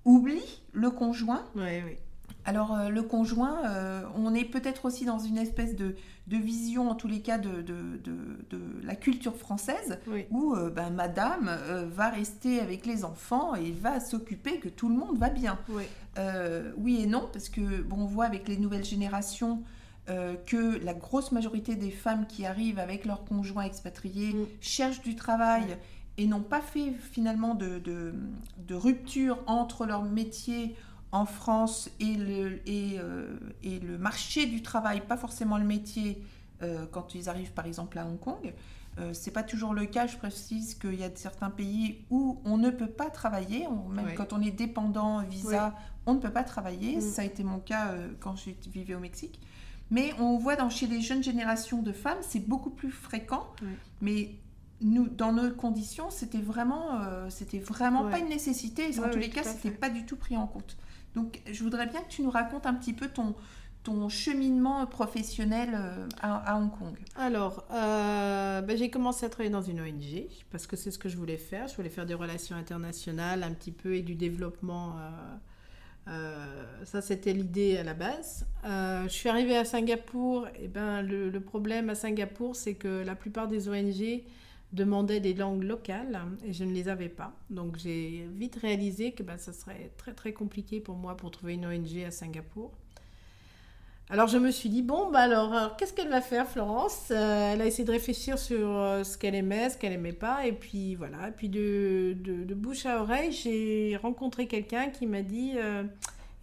oublient le conjoint. Alors euh, le conjoint, euh, on est peut-être aussi dans une espèce de, de vision, en tous les cas, de, de- de- de la culture française, Oui. où euh, ben, madame va rester avec les enfants et va s'occuper que tout le monde va bien. Oui. Oui et non, parce que bon, on voit avec les nouvelles générations que la grosse majorité des femmes qui arrivent avec leurs conjoints expatriés Mm. cherchent du travail et n'ont pas fait finalement de rupture entre leur métier en France et le, et, euh, et le marché du travail, pas forcément le métier euh, quand ils arrivent par exemple à Hong Kong. Euh, c'est pas toujours le cas, je précise qu'il y a certains pays où on ne peut pas travailler, on- même quand on est dépendant visa, on ne peut pas travailler. Mm. Ça a été mon cas euh, quand je vivais au Mexique. Mais on voit dans, chez les jeunes générations de femmes, c'est beaucoup plus fréquent. Mais nous, dans nos conditions, c'était vraiment, euh, c'était vraiment pas une nécessité. En tous les cas, c'était pas du tout pris en compte. Donc, je voudrais bien que tu nous racontes un petit peu ton, cheminement professionnel euh, à, Hong Kong. Alors, euh, ben, j'ai commencé à travailler dans une ONG parce que c'est ce que je voulais faire. Je voulais faire des relations internationales un petit peu et du développement. euh, ça, c'était l'idée à la base. Je suis arrivée à Singapour. Et ben, le problème à Singapour, c'est que la plupart des ONG demandaient des langues locales et je ne les avais pas. Donc, j'ai vite réalisé que ben, ça serait très très compliqué pour moi pour trouver une ONG à Singapour. Alors je me suis dit, bon, bah alors, alors, qu'est-ce qu'elle va faire, Florence? Euh, Elle a essayé de réfléchir sur euh, ce qu'elle aimait, ce qu'elle aimait pas, et puis voilà. Et puis de, de- bouche à oreille, j'ai rencontré quelqu'un qui m'a dit, euh,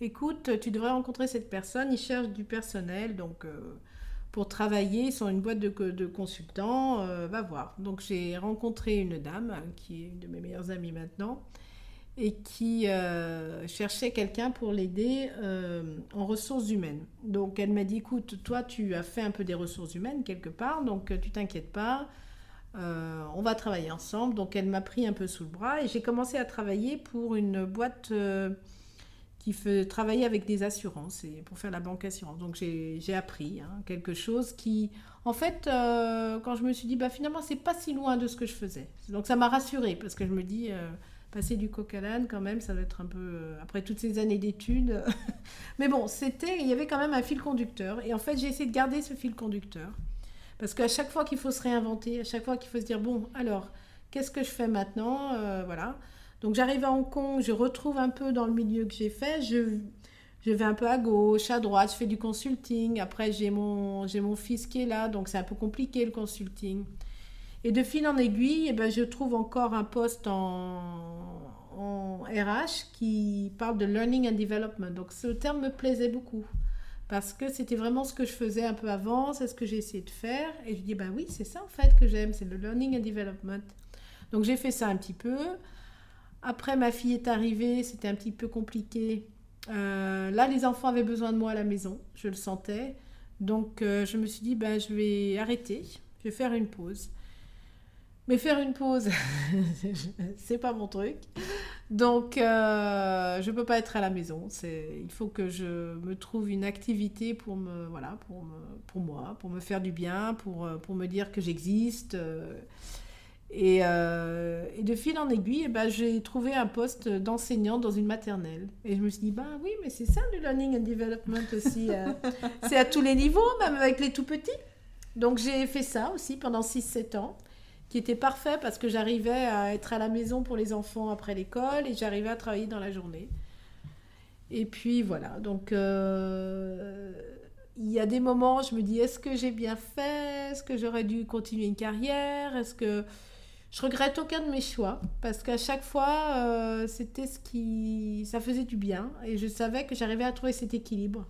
écoute, tu devrais rencontrer cette personne, il cherche du personnel, donc euh, pour travailler, sont une boîte de, co- de consultants, euh, va voir. Donc j'ai rencontré une dame, qui est une de mes meilleures amies maintenant, et qui euh, cherchait quelqu'un pour l'aider euh, en ressources humaines. Donc elle m'a dit, écoute, toi tu as fait un peu des ressources humaines quelque part, donc euh, tu t'inquiètes pas, euh, on va travailler ensemble. Donc elle m'a pris un peu sous le bras et j'ai commencé à travailler pour une boîte euh, qui fait travailler avec des assurances et pour faire la banque assurance. Donc j'ai appris hein, quelque chose qui, en fait, euh, quand je me suis dit, bah finalement c'est pas si loin de ce que je faisais. Donc ça m'a rassurée parce que je me dis, euh, passer du coq à l'âne quand même, ça doit être un peu euh, après toutes ces années d'études. [LAUGHS] Mais bon, c'était, il y avait quand même un fil conducteur et en fait j'ai essayé de garder ce fil conducteur parce qu'à chaque fois qu'il faut se réinventer, à chaque fois qu'il faut se dire bon alors qu'est-ce que je fais maintenant, voilà. Donc j'arrive à Hong Kong, je retrouve un peu dans le milieu que j'ai fait, je vais un peu à gauche, à droite, je fais du consulting. Après, j'ai mon, j'ai mon fils qui est là, donc c'est un peu compliqué le consulting. Et de fil en aiguille, eh ben, je trouve encore un poste en, en RH qui parle de learning and development. Donc ce terme me plaisait beaucoup parce que c'était vraiment ce que je faisais un peu avant, c'est ce que j'ai essayé de faire. Et je dis, bah oui, c'est ça en fait que j'aime, c'est le learning and development. Donc j'ai fait ça un petit peu. Après, ma fille est arrivée, c'était un petit peu compliqué. Euh, là, les enfants avaient besoin de moi à la maison, je le sentais. Donc, euh, je me suis dit, ben, je vais arrêter, je vais faire une pause. Mais faire une pause, [LAUGHS] c'est pas mon truc. Donc, euh, je peux pas être à la maison. Il faut que je me trouve une activité pour me, voilà, pour me, pour moi, pour me faire du bien, pour, euh, pour me dire que j'existe. Euh, et, euh, et de fil en aiguille, eh ben, j'ai trouvé un poste d'enseignant dans une maternelle. Et je me suis dit, bah oui, mais c'est ça le learning and development aussi. euh. [LAUGHS] c'est à tous les niveaux, même avec les tout petits. Donc j'ai fait ça aussi pendant 6-7 ans, qui était parfait parce que j'arrivais à être à la maison pour les enfants après l'école et j'arrivais à travailler dans la journée. Et puis voilà, donc euh, il y a des moments, je me dis, est-ce que j'ai bien fait? Est-ce que j'aurais dû continuer une carrière? Est-ce que Je regrette aucun de mes choix parce qu'à chaque fois, euh, c'était ce qui. Ça faisait du bien et je savais que j'arrivais à trouver cet équilibre.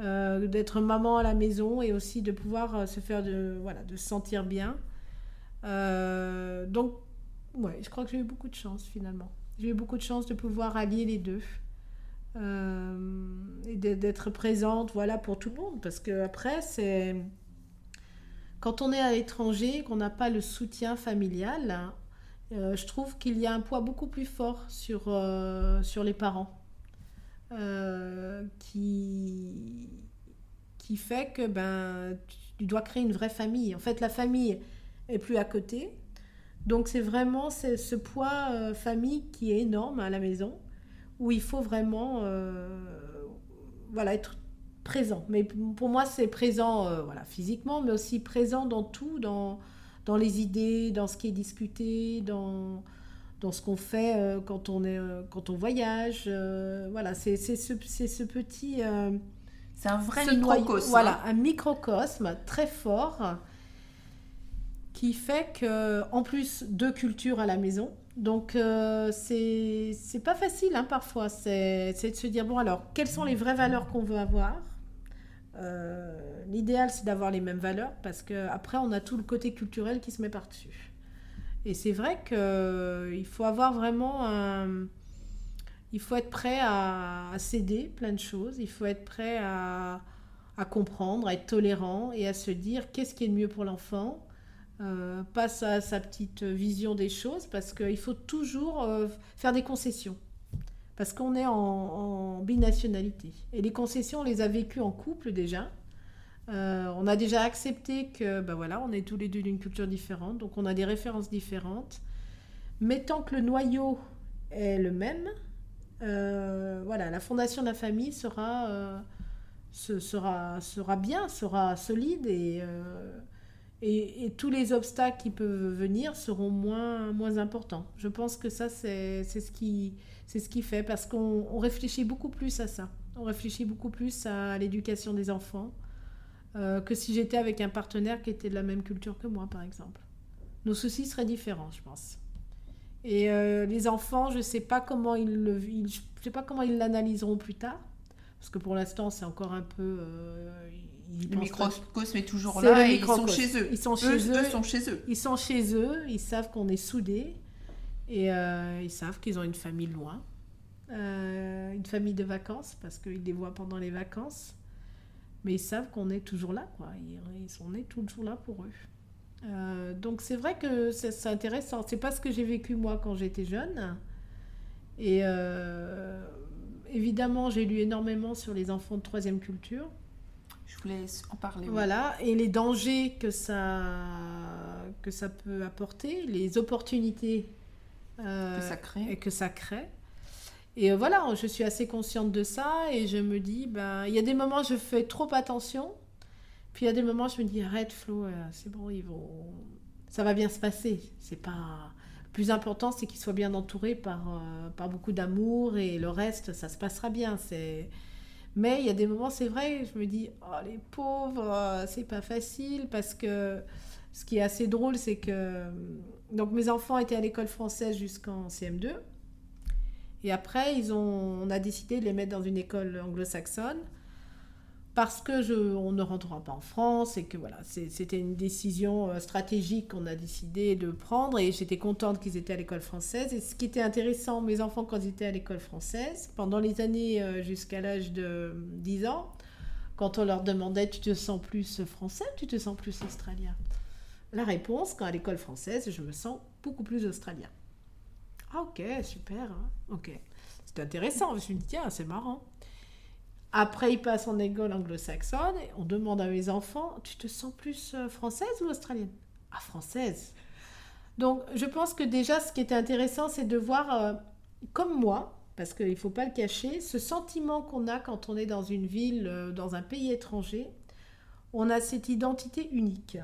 Euh, d'être maman à la maison et aussi de pouvoir euh, se faire de. Voilà, de se sentir bien. donc, ouais, je crois que j'ai eu beaucoup de chance finalement. J'ai eu beaucoup de chance de pouvoir allier les deux. et d'être présente voilà pour tout le monde parce que après c'est quand on est à l'étranger, qu'on n'a pas le soutien familial, euh, je trouve qu'il y a un poids beaucoup plus fort sur, euh, sur les parents. Euh, qui, qui fait que ben, tu dois créer une vraie famille. En fait, la famille est plus à côté. Donc c'est vraiment ce poids famille qui est énorme à la maison, où il faut vraiment voilà, être présent. Mais pour moi, c'est présent euh, voilà, physiquement, mais aussi présent dans tout, dans, dans les idées, dans ce qui est discuté, dans, dans ce qu'on fait euh, quand, on est, euh, quand on voyage. voilà, c'est ce, ce petit... c'est un vrai microcosme. Voilà, un microcosme très fort qui fait que, en plus, deux cultures à la maison. Donc, c'est pas facile hein, parfois. C'est de se dire, bon, alors, quelles sont les vraies valeurs qu'on veut avoir? euh, l'idéal, c'est d'avoir les mêmes valeurs parce qu'après, on a tout le côté culturel qui se met par-dessus. Et c'est vrai qu'il euh, faut avoir vraiment un... Il faut être prêt à, céder plein de choses. Il faut être prêt à, comprendre, à être tolérant et à se dire qu'est-ce qui est le mieux pour l'enfant. Euh, passe à sa petite vision des choses parce qu'il faut toujours faire des concessions parce qu'on est en, binationalité. Et les concessions, on les a vécues en couple déjà. Euh, on a déjà accepté que, ben voilà, on est tous les deux d'une culture différente, donc on a des références différentes. Mais tant que le noyau est le même, euh, voilà, la fondation de la famille sera, euh, sera, sera bien, sera solide et, et, tous les obstacles qui peuvent venir seront moins, moins importants. Je pense que ça, c'est ce qui c'est ce qui fait, parce qu'on réfléchit beaucoup plus à ça. On réfléchit beaucoup plus à l'éducation des enfants euh, que si j'étais avec un partenaire qui était de la même culture que moi, par exemple. Nos soucis seraient différents, je pense. Et euh, les enfants, je ne sais pas comment ils le, je sais pas comment ils l'analyseront plus tard, parce que pour l'instant, c'est encore un peu. Euh, le microcosme est toujours là et ils sont chez eux. Ils sont chez eux. eux. sont chez eux. Ils sont chez eux. Ils savent qu'on est soudés. Et euh, ils savent qu'ils ont une famille loin, euh, une famille de vacances, parce qu'ils les voient pendant les vacances. Mais ils savent qu'on est toujours là, quoi. Ils, sont nés toujours là pour eux. Euh, donc c'est vrai que c'est intéressant. C'est pas ce que j'ai vécu moi quand j'étais jeune. Et évidemment, j'ai lu énormément sur les enfants de troisième culture. Je voulais en parler. Voilà, et les dangers que ça, que ça peut apporter, les opportunités que ça crée. Et que ça crée. Et euh, voilà, je suis assez consciente de ça et je me dis, ben, il y a des moments je fais trop attention, puis il y a des moments je me dis, arrête Flo, euh, c'est bon, ils vont... ça va bien se passer. C'est pas... Le plus important, c'est qu'ils soient bien entourés par, par beaucoup d'amour et le reste, ça se passera bien. C'est... Mais il y a des moments, c'est vrai, je me dis, oh les pauvres, c'est pas facile parce que ce qui est assez drôle, c'est que donc mes enfants étaient à l'école française jusqu'en CM2. Et après, ils ont, on a décidé de les mettre dans une école anglo-saxonne parce que on ne rentrera pas en France et que voilà, c'était une décision euh, stratégique qu'on a décidé de prendre et j'étais contente qu'ils étaient à l'école française. Et ce qui était intéressant, mes enfants quand ils étaient à l'école française, pendant les années euh, jusqu'à l'âge de 10 ans, quand on leur demandait tu te sens plus français, tu te sens plus australien? La réponse, quand à l'école française, je me sens beaucoup plus australien. Ah ok, super, hein. ok. C'est intéressant, je me dit, tiens, c'est marrant. Après, il passe en école anglo-saxonne et on demande à mes enfants, tu te sens plus euh, française ou australienne? Ah, française. Donc, je pense que déjà, ce qui était intéressant, c'est de voir, euh, comme moi, parce qu'il ne faut pas le cacher, ce sentiment qu'on a quand on est dans une ville, euh, dans un pays étranger, on a cette identité unique.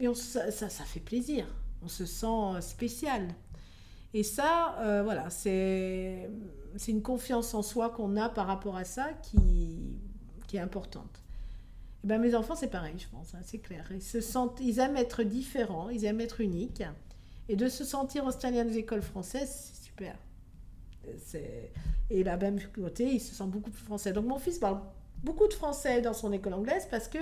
Et ça, ça, fait plaisir. On se sent euh, spécial. Et ça, euh, voilà, c'est une confiance en soi qu'on a par rapport à ça qui, qui est importante. Et ben, mes enfants, c'est pareil, je pense, hein, c'est clair. Ils, se sentent, ils aiment être différents, ils aiment être uniques. Et de se sentir australien des écoles françaises, c'est super. Et là, même côté, il se sent beaucoup plus français. Donc mon fils parle beaucoup de français dans son école anglaise parce que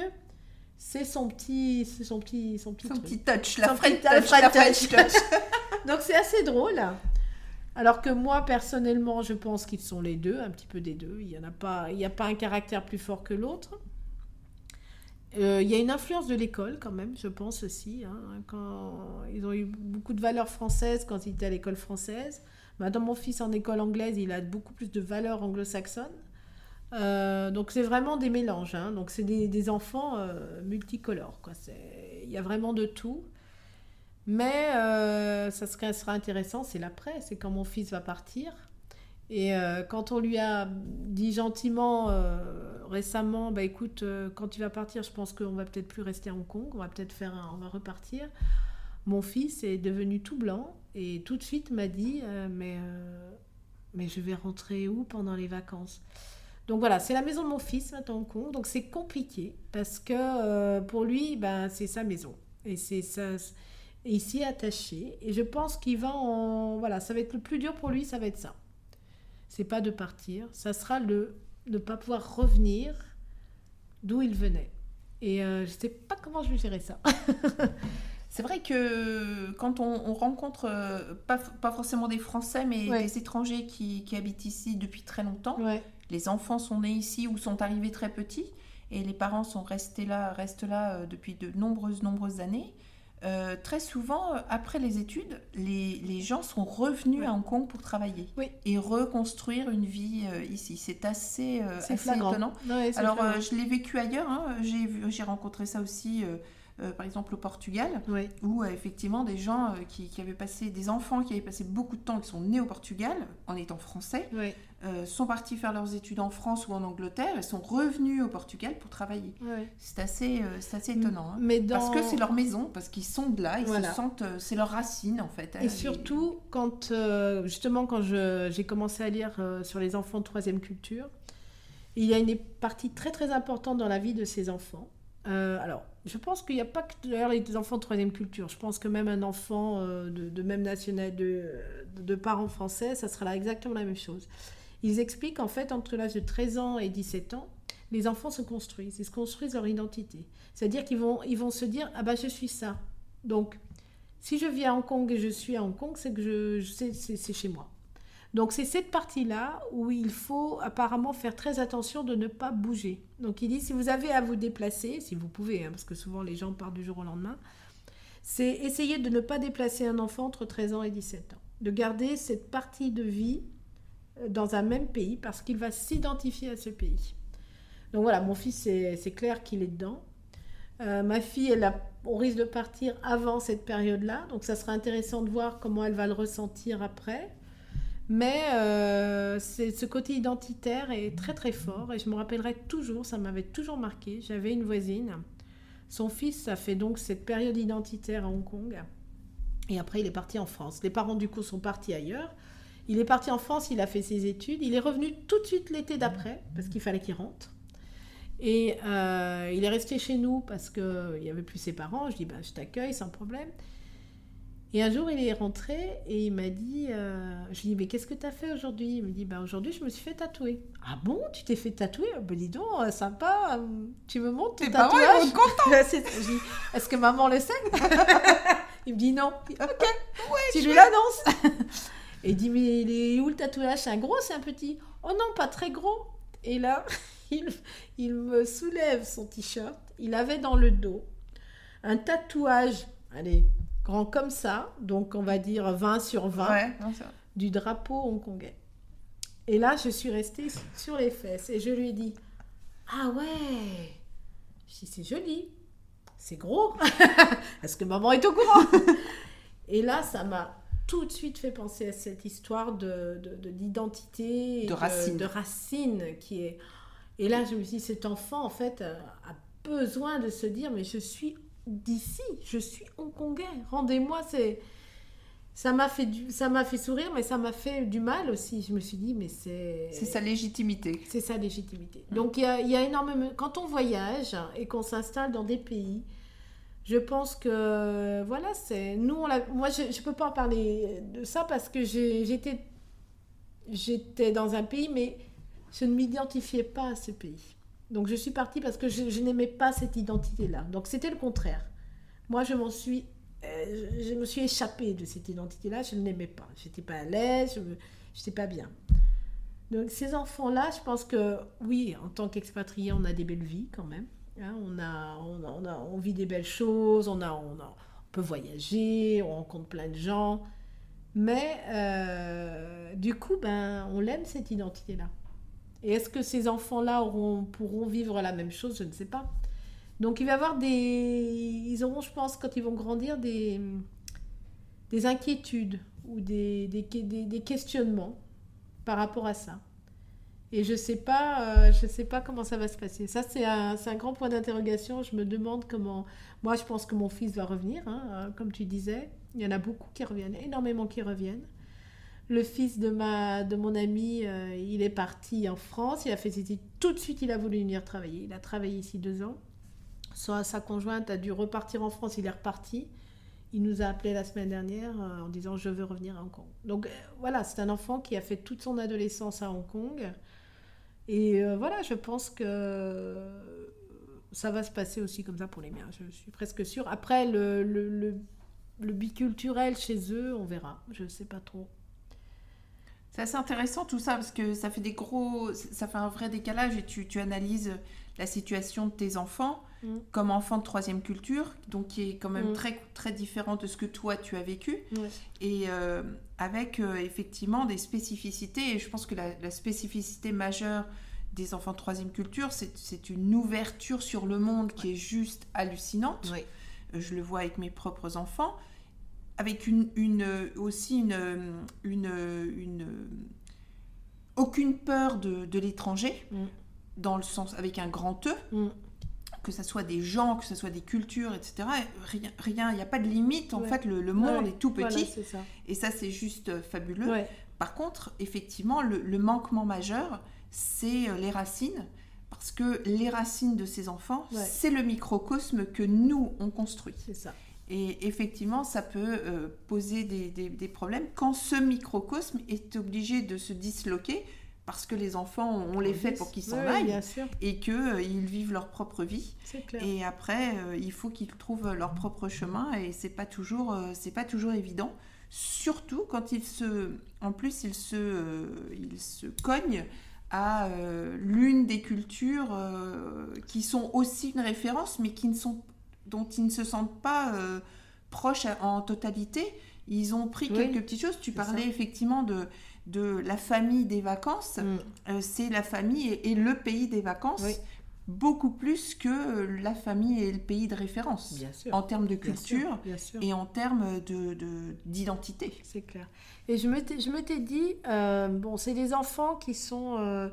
c'est son petit, c'est son petit, son petit, son petit touch, la French touch, la French touch. [LAUGHS] [LAUGHS] Donc c'est assez drôle. Alors que moi, personnellement, je pense qu'ils sont les deux, un petit peu des deux. Il n'y a, pas, il a pas un caractère plus fort que l'autre. Euh, il y a une influence de l'école quand même, je pense aussi. Hein, quand ils ont eu beaucoup de valeurs françaises quand ils étaient à l'école française. Maintenant, mon fils en école anglaise, il a beaucoup plus de valeurs anglo-saxonnes. Euh, donc c'est vraiment des mélanges. Hein. Donc c'est des, enfants euh, multicolores. Il y a vraiment de tout. Mais euh, ça sera intéressant, c'est l'après, c'est quand mon fils va partir. Et euh, quand on lui a dit gentiment récemment, bah écoute, quand tu vas partir, je pense qu'on va peut-être plus rester à Hong Kong, on va peut-être faire, on va repartir. Mon fils est devenu tout blanc et tout de suite m'a dit, mais mais je vais rentrer où pendant les vacances? Donc voilà, c'est la maison de mon fils maintenant Kong. Donc c'est compliqué parce que pour lui, ben, c'est sa maison. Et c'est ça et il s'y est attaché. Et je pense qu'il va en. Voilà, ça va être le plus dur pour lui, ça va être ça. C'est pas de partir, ça sera le ne pas pouvoir revenir d'où il venait. Et euh, je sais pas comment je vais gérer ça. [LAUGHS] C'est vrai que quand on, rencontre, euh, pas, pas, forcément des Français, mais des étrangers qui, qui, habitent ici depuis très longtemps, les enfants sont nés ici ou sont arrivés très petits, et les parents sont restés là, restent là euh, depuis de nombreuses, nombreuses années. Euh, très souvent, euh, après les études, les, les gens sont revenus à Hong Kong pour travailler et reconstruire une vie euh, ici. C'est assez, assez étonnant. Alors, je l'ai vécu ailleurs. Hein. J'ai rencontré ça aussi euh, par exemple au Portugal, où euh, effectivement des gens euh, qui, avaient passé, des enfants qui avaient passé beaucoup de temps, qui sont nés au Portugal en étant français, sont partis faire leurs études en France ou en Angleterre et sont revenus au Portugal pour travailler. C'est assez, assez étonnant. Hein. Parce que c'est leur maison, parce qu'ils sont de là, ils se sentent, c'est leur racine en fait. Et surtout, quand, justement, quand j'ai commencé à lire sur les enfants de troisième culture, il y a une partie très très importante dans la vie de ces enfants. alors, je pense qu'il n'y a pas que les enfants de troisième culture. Je pense que même un enfant euh, de, même national, de, parents français, ça sera là exactement la même chose. Ils expliquent en fait entre l'âge de 13 ans et 17 ans, les enfants se construisent, ils se construisent leur identité. C'est-à-dire qu'ils vont, ils vont se dire ah bah je suis ça. Donc si je vis à Hong Kong et je suis à Hong Kong, c'est que je, je c'est chez moi. Donc c'est cette partie-là où il faut apparemment faire très attention de ne pas bouger. Donc il dit si vous avez à vous déplacer, si vous pouvez, hein, parce que souvent les gens partent du jour au lendemain, c'est essayer de ne pas déplacer un enfant entre 13 ans et 17 ans. De garder cette partie de vie euh, dans un même pays parce qu'il va s'identifier à ce pays. Donc voilà, mon fils, c'est clair qu'il est dedans. Euh, ma fille, elle a, on risque de partir avant cette période-là, donc ça sera intéressant de voir comment elle va le ressentir après. Mais euh, ce côté identitaire est très très fort et je me rappellerai toujours, ça m'avait toujours marqué. J'avais une voisine, son fils a fait donc cette période identitaire à Hong Kong et après il est parti en France. Les parents du coup sont partis ailleurs. Il est parti en France, il a fait ses études, il est revenu tout de suite l'été d'après parce qu'il fallait qu'il rentre. Et euh, il est resté chez nous parce qu'il n'y avait plus ses parents. Je dis, bah, je t'accueille sans problème. Et un jour, il est rentré et il m'a dit, euh, je lui dis, mais qu'est-ce que tu as fait aujourd'hui? Il me dit, bah, aujourd'hui, je me suis fait tatouer. Ah bon, tu t'es fait tatouer? Ben dis donc, euh, sympa, euh, tu me montres ton tatouage parents, ils contents. [LAUGHS] Est-ce que maman le sait? [LAUGHS] Il me dit non. ok, ouais, tu lui l'annonces. [LAUGHS] et il dit, mais il est où le tatouage? C'est un gros, c'est un petit? Oh non, pas très gros. Et là, il, il me soulève son t-shirt. Il avait dans le dos un tatouage, allez, grand comme ça, donc on va dire 20 sur 20, du drapeau hongkongais. Et là, je suis restée sur les fesses et je lui ai dit Ah ouais Je dis C'est joli, c'est gros. [LAUGHS] Est-ce que maman est au courant [LAUGHS] Et là, ça m'a tout de suite fait penser à cette histoire de, d'identité, de, racine. de racine qui est. Et là, je me suis dit, cet enfant, en fait, a besoin de se dire, mais je suis d'ici, je suis hongkongais. Rendez-moi, c'est ça m'a fait ça m'a fait sourire, mais ça m'a fait du mal aussi. Je me suis dit, mais c'est c'est sa légitimité. C'est sa légitimité. Donc il y a, y a, énormément quand on voyage et qu'on s'installe dans des pays, Je pense que, voilà, c'est. Nous, on moi, je ne peux pas parler de ça parce que j'étais j'étais dans un pays, mais je ne m'identifiais pas à ce pays. Donc je suis partie parce que je, n'aimais pas cette identité-là. Donc c'était le contraire. Moi, je m'en suis, euh, je, me suis échappée de cette identité-là. Je ne l'aimais pas. J'étais pas à l'aise. Je n'étais pas bien. Donc ces enfants-là, je pense que oui, en tant qu'expatriés, on a des belles vies quand même. Hein. on, a, on, a, on, vit des belles choses. On a, on a, on peut voyager. On rencontre plein de gens. Mais euh, du coup, ben, on l'aime cette identité-là. Et est-ce que ces enfants-là pourront vivre la même chose? Je ne sais pas. Donc il va y avoir des... Ils auront, je pense, quand ils vont grandir, des, des inquiétudes ou des, des, questionnements par rapport à ça. Et je ne sais, pas, euh, sais pas comment ça va se passer. Ça, c'est un, un, grand point d'interrogation. Je me demande comment... Moi, je pense que mon fils va revenir, hein, comme tu disais. Il y en a beaucoup qui reviennent, énormément qui reviennent. Le fils de, ma, de mon ami, euh, il est parti en France. Il a fait ses. Tout de suite, il a voulu venir travailler. Il a travaillé ici deux ans. Sa, sa conjointe a dû repartir en France. Il est reparti. Il nous a appelé la semaine dernière euh, en disant je veux revenir à Hong Kong. Donc euh, voilà, c'est un enfant qui a fait toute son adolescence à Hong Kong. Et voilà, je pense que ça va se passer aussi comme ça pour les miens. Je suis presque sûre. Après, le, le biculturel chez eux, on verra. Je ne sais pas trop. C'est assez intéressant tout ça parce que ça fait des gros, ça fait un vrai décalage et tu, tu analyses la situation de tes enfants mm. comme enfants de troisième culture, donc qui est quand même mm. très très différent de ce que toi tu as vécu et euh, avec euh, effectivement des spécificités. Et je pense que la, spécificité majeure des enfants de troisième culture, c'est une ouverture sur le monde qui est juste hallucinante. Je le vois avec mes propres enfants avec une, une aussi une, une, une, aucune peur de, de l'étranger, mm. dans le sens avec un grand E, mm. que ce soit des gens, que ce soit des cultures, etc. Rien, il n'y a pas de limite. En fait, le, le monde est tout petit. Et ça, c'est juste euh, fabuleux. Par contre, effectivement, le, le manquement majeur, c'est euh, les racines. Parce que les racines de ces enfants, c'est le microcosme que nous, on construit. C'est ça. Et effectivement, ça peut euh, poser des, problèmes quand ce microcosme est obligé de se disloquer parce que les enfants, on les fait pour qu'ils s'en aillent et qu'ils euh, vivent leur propre vie. Et après, euh, il faut qu'ils trouvent leur propre chemin et c'est pas toujours, c'est pas toujours évident. Surtout quand ils se, en plus, ils se, ils se cognent à l'une des cultures qui sont aussi une référence, mais qui ne sont dont ils ne se sentent pas euh, proches en totalité. Ils ont pris quelques petites choses. Tu parlais effectivement de, de la famille des vacances. Mm. Euh, c'est la famille et, le pays des vacances. Beaucoup plus que la famille et le pays de référence. Bien sûr. En termes de culture et en termes d'identité. De, c'est clair. Et je m'étais dit, euh, bon, c'est des enfants qui sont.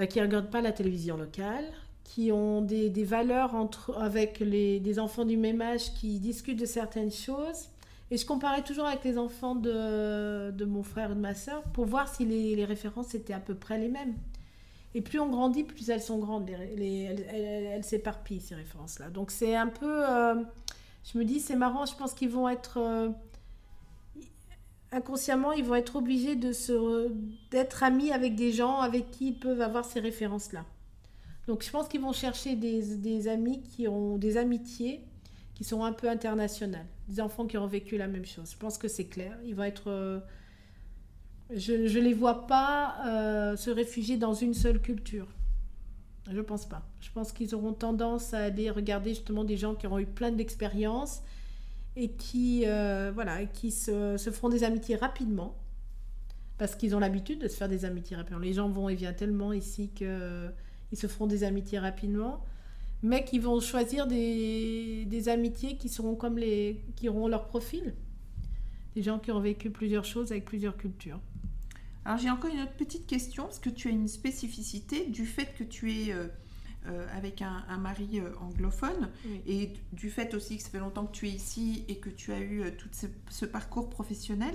Bah, qui ne regardent pas la télévision locale, qui ont des, des valeurs entre, avec les, des enfants du même âge qui discutent de certaines choses. Et je comparais toujours avec les enfants de, de mon frère et de ma soeur pour voir si les, les, références étaient à peu près les mêmes. Et plus on grandit, plus elles sont grandes. Les, elles, elles, s'éparpillent, ces références-là. Donc c'est un peu... Euh, je me dis, c'est marrant, je pense qu'ils vont être... Euh, inconsciemment, ils vont être obligés d'être amis avec des gens avec qui ils peuvent avoir ces références-là. Donc je pense qu'ils vont chercher des, amis qui ont des amitiés qui sont un peu internationales, des enfants qui ont vécu la même chose. Je pense que c'est clair. Ils vont être. Euh, je ne les vois pas euh, se réfugier dans une seule culture. Je ne pense pas. Je pense qu'ils auront tendance à aller regarder justement des gens qui auront eu plein d'expériences et qui, euh, voilà, qui se, se, feront des amitiés rapidement parce qu'ils ont l'habitude de se faire des amitiés rapidement. Les gens vont et viennent tellement ici que ils se feront des amitiés rapidement, mais qui vont choisir des, des amitiés qui seront comme les, qui auront leur profil. Des gens qui ont vécu plusieurs choses avec plusieurs cultures. Alors j'ai encore une autre petite question, parce que tu as une spécificité du fait que tu es euh, euh, avec un, mari euh, anglophone, et du fait aussi que ça fait longtemps que tu es ici et que tu as eu tout ce, ce, parcours professionnel,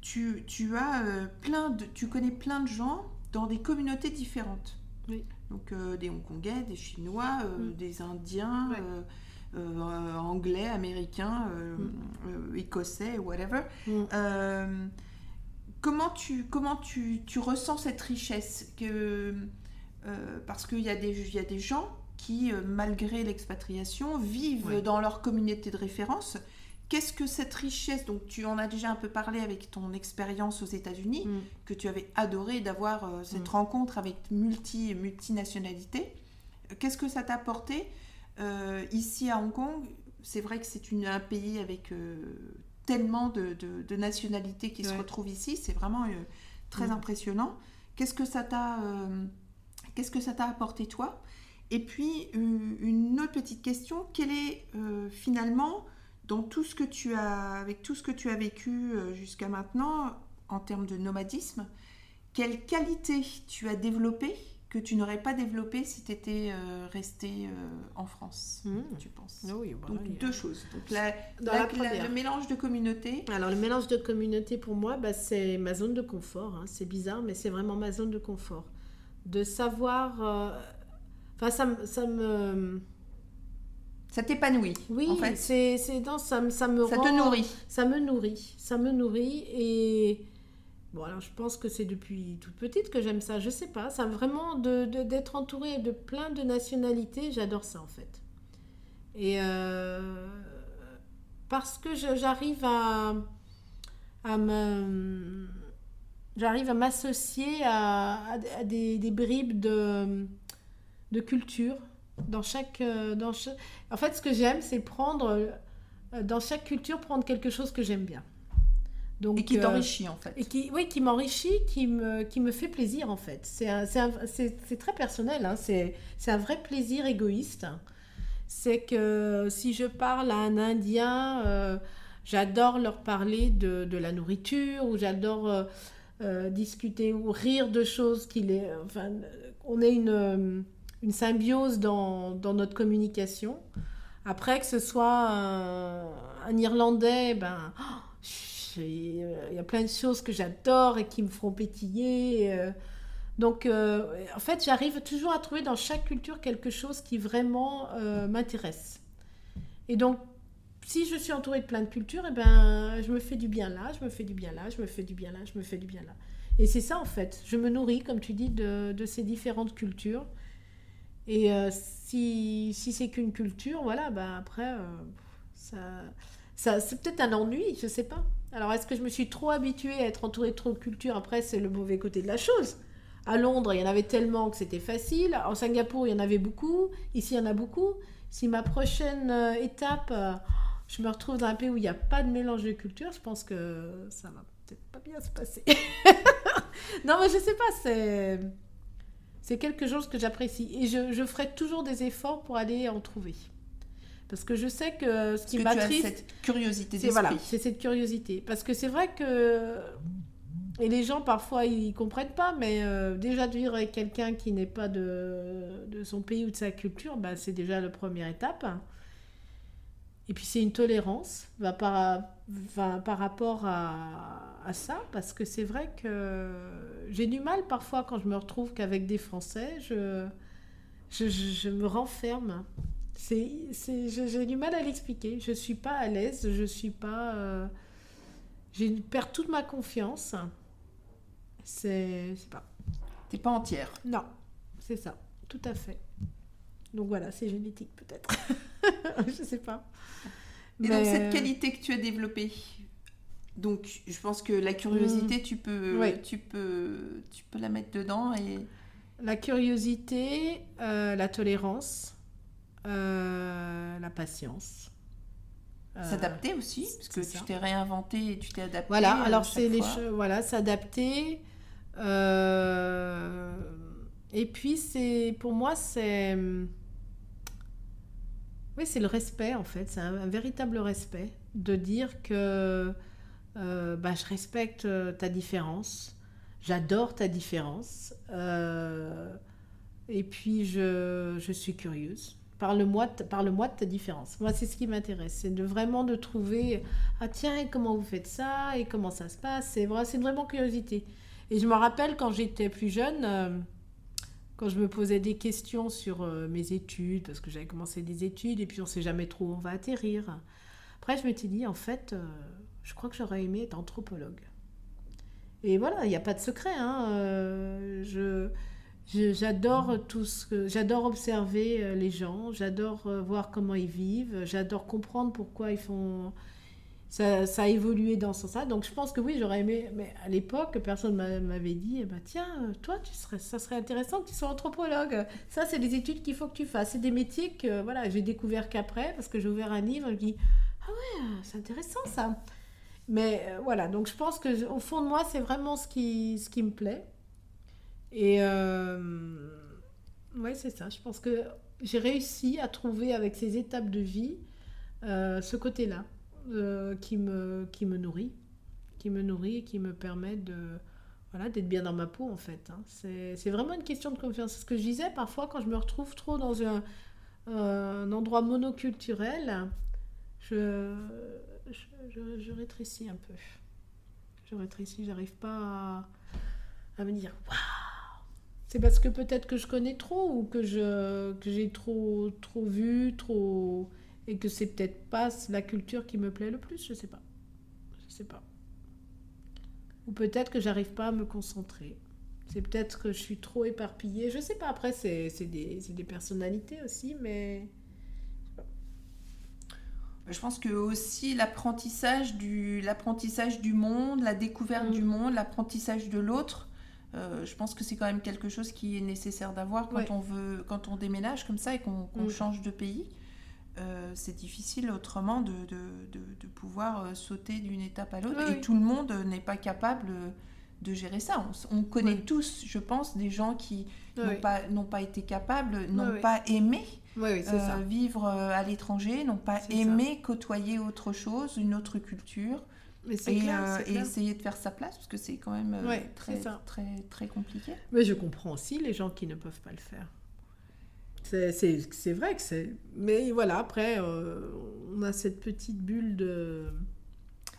tu, tu as plein de, tu connais plein de gens dans des communautés différentes. Oui. Donc euh, des Hongkongais, des Chinois, euh, mm. des Indiens, anglais, américain, mm. écossais, whatever. Mm. comment tu, comment tu, tu, ressens cette richesse que, Parce qu'il y, a des, y a des gens qui, malgré l'expatriation, vivent dans leur communauté de référence Qu'est-ce que cette richesse, donc tu en as déjà un peu parlé avec ton expérience aux États-Unis, mm. que tu avais adoré d'avoir euh, cette mm. rencontre avec multi, multinationalités. Qu'est-ce que ça t'a apporté euh, ici à Hong Kong? C'est vrai que c'est un pays avec euh, tellement de, nationalités qui se retrouvent ici. C'est vraiment très mm. impressionnant. Qu'est-ce que ça t'a qu'est-ce que ça t'a apporté toi? Et puis une autre petite question quelle est finalement dans tout ce que tu as, avec tout ce que tu as vécu euh, jusqu'à maintenant en termes de nomadisme, quelle qualité tu as développée que tu n'aurais pas développée si tu étais euh, resté euh, en France, mmh. tu penses? Ah oui, bah Donc deux choses. Donc le mélange de communauté. Alors le mélange de communauté pour moi, bah, c'est ma zone de confort. Hein. C'est bizarre, mais c'est vraiment ma zone de confort. De savoir... Enfin, ça, ça me ça t'épanouit. Oui, en fait. c'est, c'est dans ça, ça me ça te nourrit. Ça me nourrit, ça me nourrit et bon alors je pense que c'est depuis toute petite que j'aime ça. Je sais pas, ça vraiment de, d'être entourée de plein de nationalités, j'adore ça en fait. Et euh, parce que j'arrive à à me j'arrive à m'associer à, à, des, des, bribes de de culture dans chaque, euh, dans En fait, ce que j'aime, c'est prendre, euh, dans chaque culture, prendre quelque chose que j'aime bien. Donc, et qui euh, t'enrichit, en fait. Et qui, oui, qui m'enrichit, qui me, qui me fait plaisir, en fait. C'est très personnel, hein. c'est un vrai plaisir égoïste. C'est que si je parle à un Indien, j'adore leur parler de, de, la nourriture, ou j'adore discuter ou rire de choses qu'il est... Enfin, on est une une symbiose dans, notre communication. Après, que ce soit un, Irlandais, ben, oh, il y a plein de choses que j'adore et qui me font pétiller. Euh. Donc, euh, en fait, j'arrive toujours à trouver dans chaque culture quelque chose qui vraiment euh, m'intéresse. Et donc, si je suis entourée de plein de cultures, eh ben, je me fais du bien là, je me fais du bien là, je me fais du bien là, je me fais du bien là. Et c'est ça, en fait. Je me nourris, comme tu dis, de ces différentes cultures. Et euh, si, si c'est qu'une culture, voilà, ben après, euh, ça, c'est peut-être un ennui, je sais pas. Alors, est-ce que je me suis trop habituée à être entourée de trop de cultures? Après, c'est le mauvais côté de la chose. À Londres, il y en avait tellement que c'était facile. En Singapour, il y en avait beaucoup. Ici, il y en a beaucoup. Si ma prochaine euh, étape, je me retrouve dans un pays où il n'y a pas de mélange de cultures, je pense que ça va peut-être pas bien se passer. [LAUGHS] non, mais je sais pas, c'est c'est quelque chose que j'apprécie. Et je, ferai toujours des efforts pour aller en trouver. Parce que je sais que ce qui m'attriste... cette curiosité C'est voilà, c'est cette curiosité. Parce que c'est vrai que... Et les gens, parfois, ils comprennent pas, mais euh, déjà de vivre avec quelqu'un qui n'est pas de, de, son pays ou de sa culture, bah, c'est déjà la première étape. Et puis c'est une tolérance va par, par rapport à, à, ça, parce que c'est vrai que j'ai du mal parfois quand je me retrouve qu'avec des Français, je, je, je me renferme. J'ai du mal à l'expliquer. Je ne suis pas à l'aise, je suis pas... Euh, j'ai perds toute ma confiance. C'est pas... T'es pas entière. Non, c'est ça, tout à fait. Donc voilà, c'est génétique peut-être. [LAUGHS] je sais pas. Et donc cette qualité que tu as développée, donc je pense que la curiosité, mm. tu, peux, tu, peux, tu peux la mettre dedans. et La curiosité, euh, la tolérance, euh, la patience. Euh, s'adapter aussi, parce que tu t'es réinventé et tu t'es adapté. Voilà, alors c'est les choses, voilà, s'adapter. et puis c'est, pour moi, c'est oui, c'est le respect en fait, c'est un, véritable respect de dire que euh, bah, je respecte euh, ta différence, j'adore ta différence, euh, et puis je, je suis curieuse. Parle-moi parle de ta différence. Moi, c'est ce qui m'intéresse. C'est de vraiment de trouver Ah, tiens, comment vous faites ça? Et comment ça se passe? C'est vrai, c'est vraiment curiosité. Et je me rappelle quand j'étais plus jeune, quand je me posais des questions sur mes études, parce que j'avais commencé des études et puis on ne sait jamais trop où on va atterrir. Après, je m'étais dit, en fait, je crois que j'aurais aimé être anthropologue. Et voilà, il n'y a pas de secret. Hein, euh, je, j'adore tout ce j'adore observer les gens, j'adore voir comment ils vivent, j'adore comprendre pourquoi ils font ça, a évolué dans ce sens-là. Donc je pense que oui, j'aurais aimé. Mais à l'époque, personne m'avait dit eh ben, tiens, toi, tu serais, ça serait intéressant que tu sois anthropologue. Ça, c'est des études qu'il faut que tu fasses. C'est des métiers que voilà, j'ai découvert qu'après, parce que j'ai ouvert un livre, je me dis ah ouais, c'est intéressant ça. Mais euh, voilà, donc je pense que au fond de moi, c'est vraiment ce qui, ce qui me plaît. Et euh, ouais, c'est ça. Je pense que j'ai réussi à trouver avec ces étapes de vie euh, ce côté-là. Euh, qui, me, qui me nourrit, qui me nourrit et qui me permet de voilà d'être bien dans ma peau en fait. Hein. C'est vraiment une question de confiance. C'est ce que je disais parfois quand je me retrouve trop dans un, un endroit monoculturel, je, je, rétrécis un peu. Je rétrécis, j'arrive pas à, à, me dire waouh. C'est parce que peut-être que je connais trop ou que je que j'ai trop trop vu, trop et que c'est peut-être pas la culture qui me plaît le plus, je sais pas. Je sais pas. Ou peut-être que j'arrive pas à me concentrer. C'est peut-être que je suis trop éparpillée. Je sais pas, après, c'est des, des, personnalités aussi, mais. Je pense que aussi l'apprentissage du, l'apprentissage du monde, la découverte du mm. monde, l'apprentissage de l'autre, euh, je pense que c'est quand même quelque chose qui est nécessaire d'avoir quand on veut, quand on déménage comme ça et qu'on mm. change de pays. Euh, c'est difficile autrement de, de, de, pouvoir euh, sauter d'une étape à l'autre. et tout le monde n'est pas capable de gérer ça. On, connaît tous, je pense, des gens qui n'ont pas, pas été capables, n'ont pas aimé euh, vivre à l'étranger, n'ont pas aimé côtoyer autre chose, une autre culture. et, et essayer de faire sa place, parce que c'est quand même très, très, très compliqué. Mais je comprends aussi les gens qui ne peuvent pas le faire. C'est vrai que c'est. Mais voilà, après, euh, on a cette petite bulle de.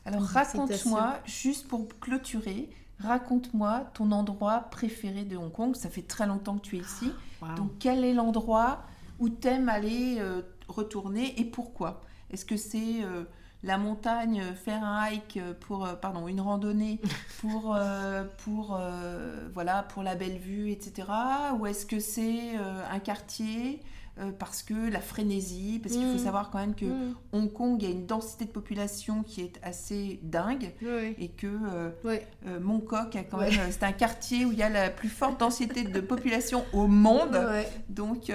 Alors raconte-moi, juste pour clôturer, raconte-moi ton endroit préféré de Hong Kong. Ça fait très longtemps que tu es ici. Donc quel est l'endroit où tu aimes aller euh, retourner et pourquoi? Est-ce que c'est euh, la montagne, faire un hike pour, pardon, une randonnée [LAUGHS] pour, pour, voilà, pour la belle vue, etc. Ou est-ce que c'est un quartier euh, parce que la frénésie, parce qu'il faut mm. savoir quand même que mm. Hong Kong, a une densité de population qui est assez dingue et que euh, euh, Mongkok a quand même, c'est un quartier où il y a la plus forte densité de population au monde. Donc,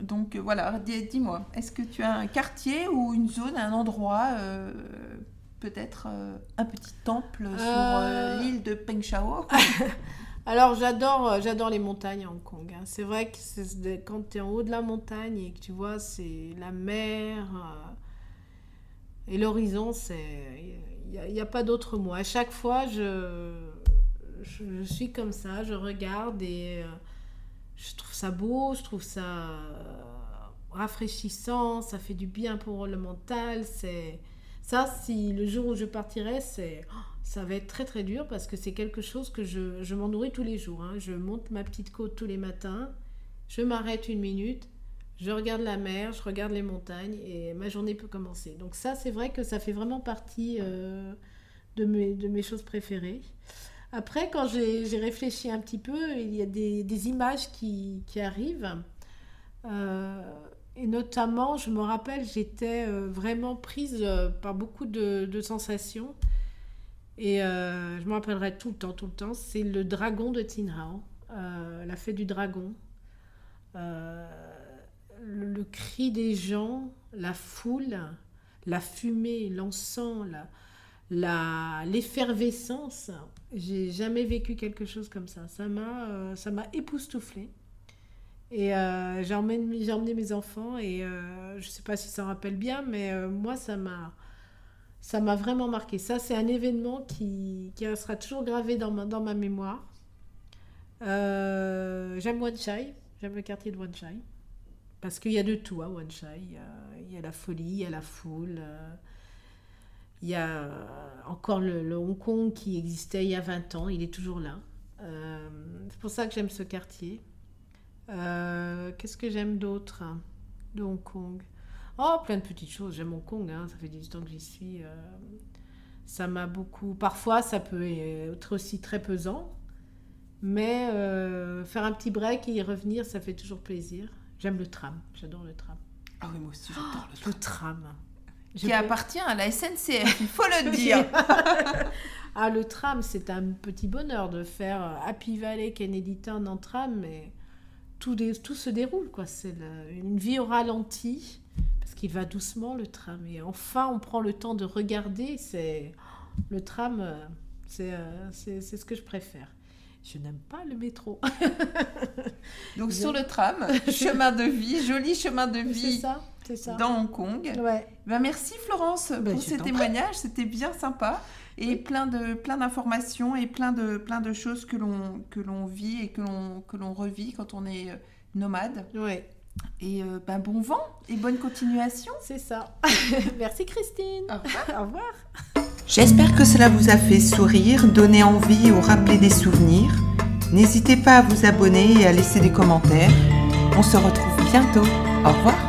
donc voilà, dis-moi, est-ce que tu as un quartier ou une zone, un endroit peut-être un petit temple sur l'île de Peng Shao [LAUGHS] Alors j'adore euh, j'adore les montagnes à Hong Kong. Hein. C'est vrai que quand tu es en haut de la montagne et que tu vois c'est la mer euh, et l'horizon, c'est il n'y a, pas d'autre mot. À chaque fois, je, je, suis comme ça, je regarde et euh, je trouve ça beau, je trouve ça rafraîchissant, ça fait du bien pour le mental. C'est ça, si le jour où je partirai, c'est oh, ça va être très très dur parce que c'est quelque chose que je, je m'en nourris tous les jours. Hein. Je monte ma petite côte tous les matins, je m'arrête une minute, je regarde la mer, je regarde les montagnes et ma journée peut commencer. Donc ça, c'est vrai que ça fait vraiment partie euh, de, mes, de mes choses préférées. Après, quand j'ai réfléchi un petit peu, il y a des, des images qui, qui arrivent. Euh, et notamment, je me rappelle, j'étais euh, vraiment prise par beaucoup de, sensations. Et euh, je me rappellerai tout le temps, tout le temps. C'est le dragon de Tin Hao, euh, la fête du dragon. Euh, le, cri des gens, la foule, la fumée, l'encens, la, l'effervescence. J'ai jamais vécu quelque chose comme ça. Ça m'a, ça m'a époustouflé. Et j'ai emmené, j'ai emmené mes enfants et je ne sais pas si ça rappelle bien, mais moi ça m'a ça m'a vraiment marqué. Ça, c'est un événement qui, qui, sera toujours gravé dans ma, dans ma mémoire. Euh, j'aime Wan Chai, j'aime le quartier de Wan Chai. Parce qu'il y a de tout à Wan Chai. Il y, a, la folie, il y a la foule. Euh, il y a encore le, Hong Kong qui existait il y a 20 ans, il est toujours là. Euh, c'est pour ça que j'aime ce quartier. Euh, Qu'est-ce que j'aime d'autre de Hong Kong? Oh, plein de petites choses. J'aime Hong Kong, hein, ça fait 18 ans que j'y suis. euh, ça m'a beaucoup. Parfois, ça peut être aussi très pesant. Mais euh, faire un petit break et y revenir, ça fait toujours plaisir. J'aime le tram. J'adore le tram. Ah oui, moi aussi, j'adore le Le tram. Qui appartient à la SNCF, il faut le [LAUGHS] dire. [LAUGHS] Ah, le tram, c'est un petit bonheur de faire Happy Valley, Kennedy Town en tram, mais tout, dé- tout se déroule, quoi. C'est une vie au ralenti, parce qu'il va doucement, le tram. Et enfin, on prend le temps de regarder. C'est Le tram, euh, c'est euh, c'est c'est ce que je préfère. Je n'aime pas le métro. [LAUGHS] Donc sur le tram, [LAUGHS] chemin de vie, joli chemin de c'est vie ça, c'est ça. dans Hong Kong. Ouais. Ben, merci Florence Ben, pour ces témoignages, c'était bien sympa et plein de plein d'informations et plein de plein de choses que l'on que l'on vit et que l'on que l'on revit quand on est euh, nomade. Ouais, Et euh, ben, bon vent et bonne continuation. c'est ça. [LAUGHS] Merci Christine. Au revoir. Au revoir. J'espère que cela vous a fait sourire, donner envie ou rappeler des souvenirs. N'hésitez pas à vous abonner et à laisser des commentaires. On se retrouve bientôt. Au revoir.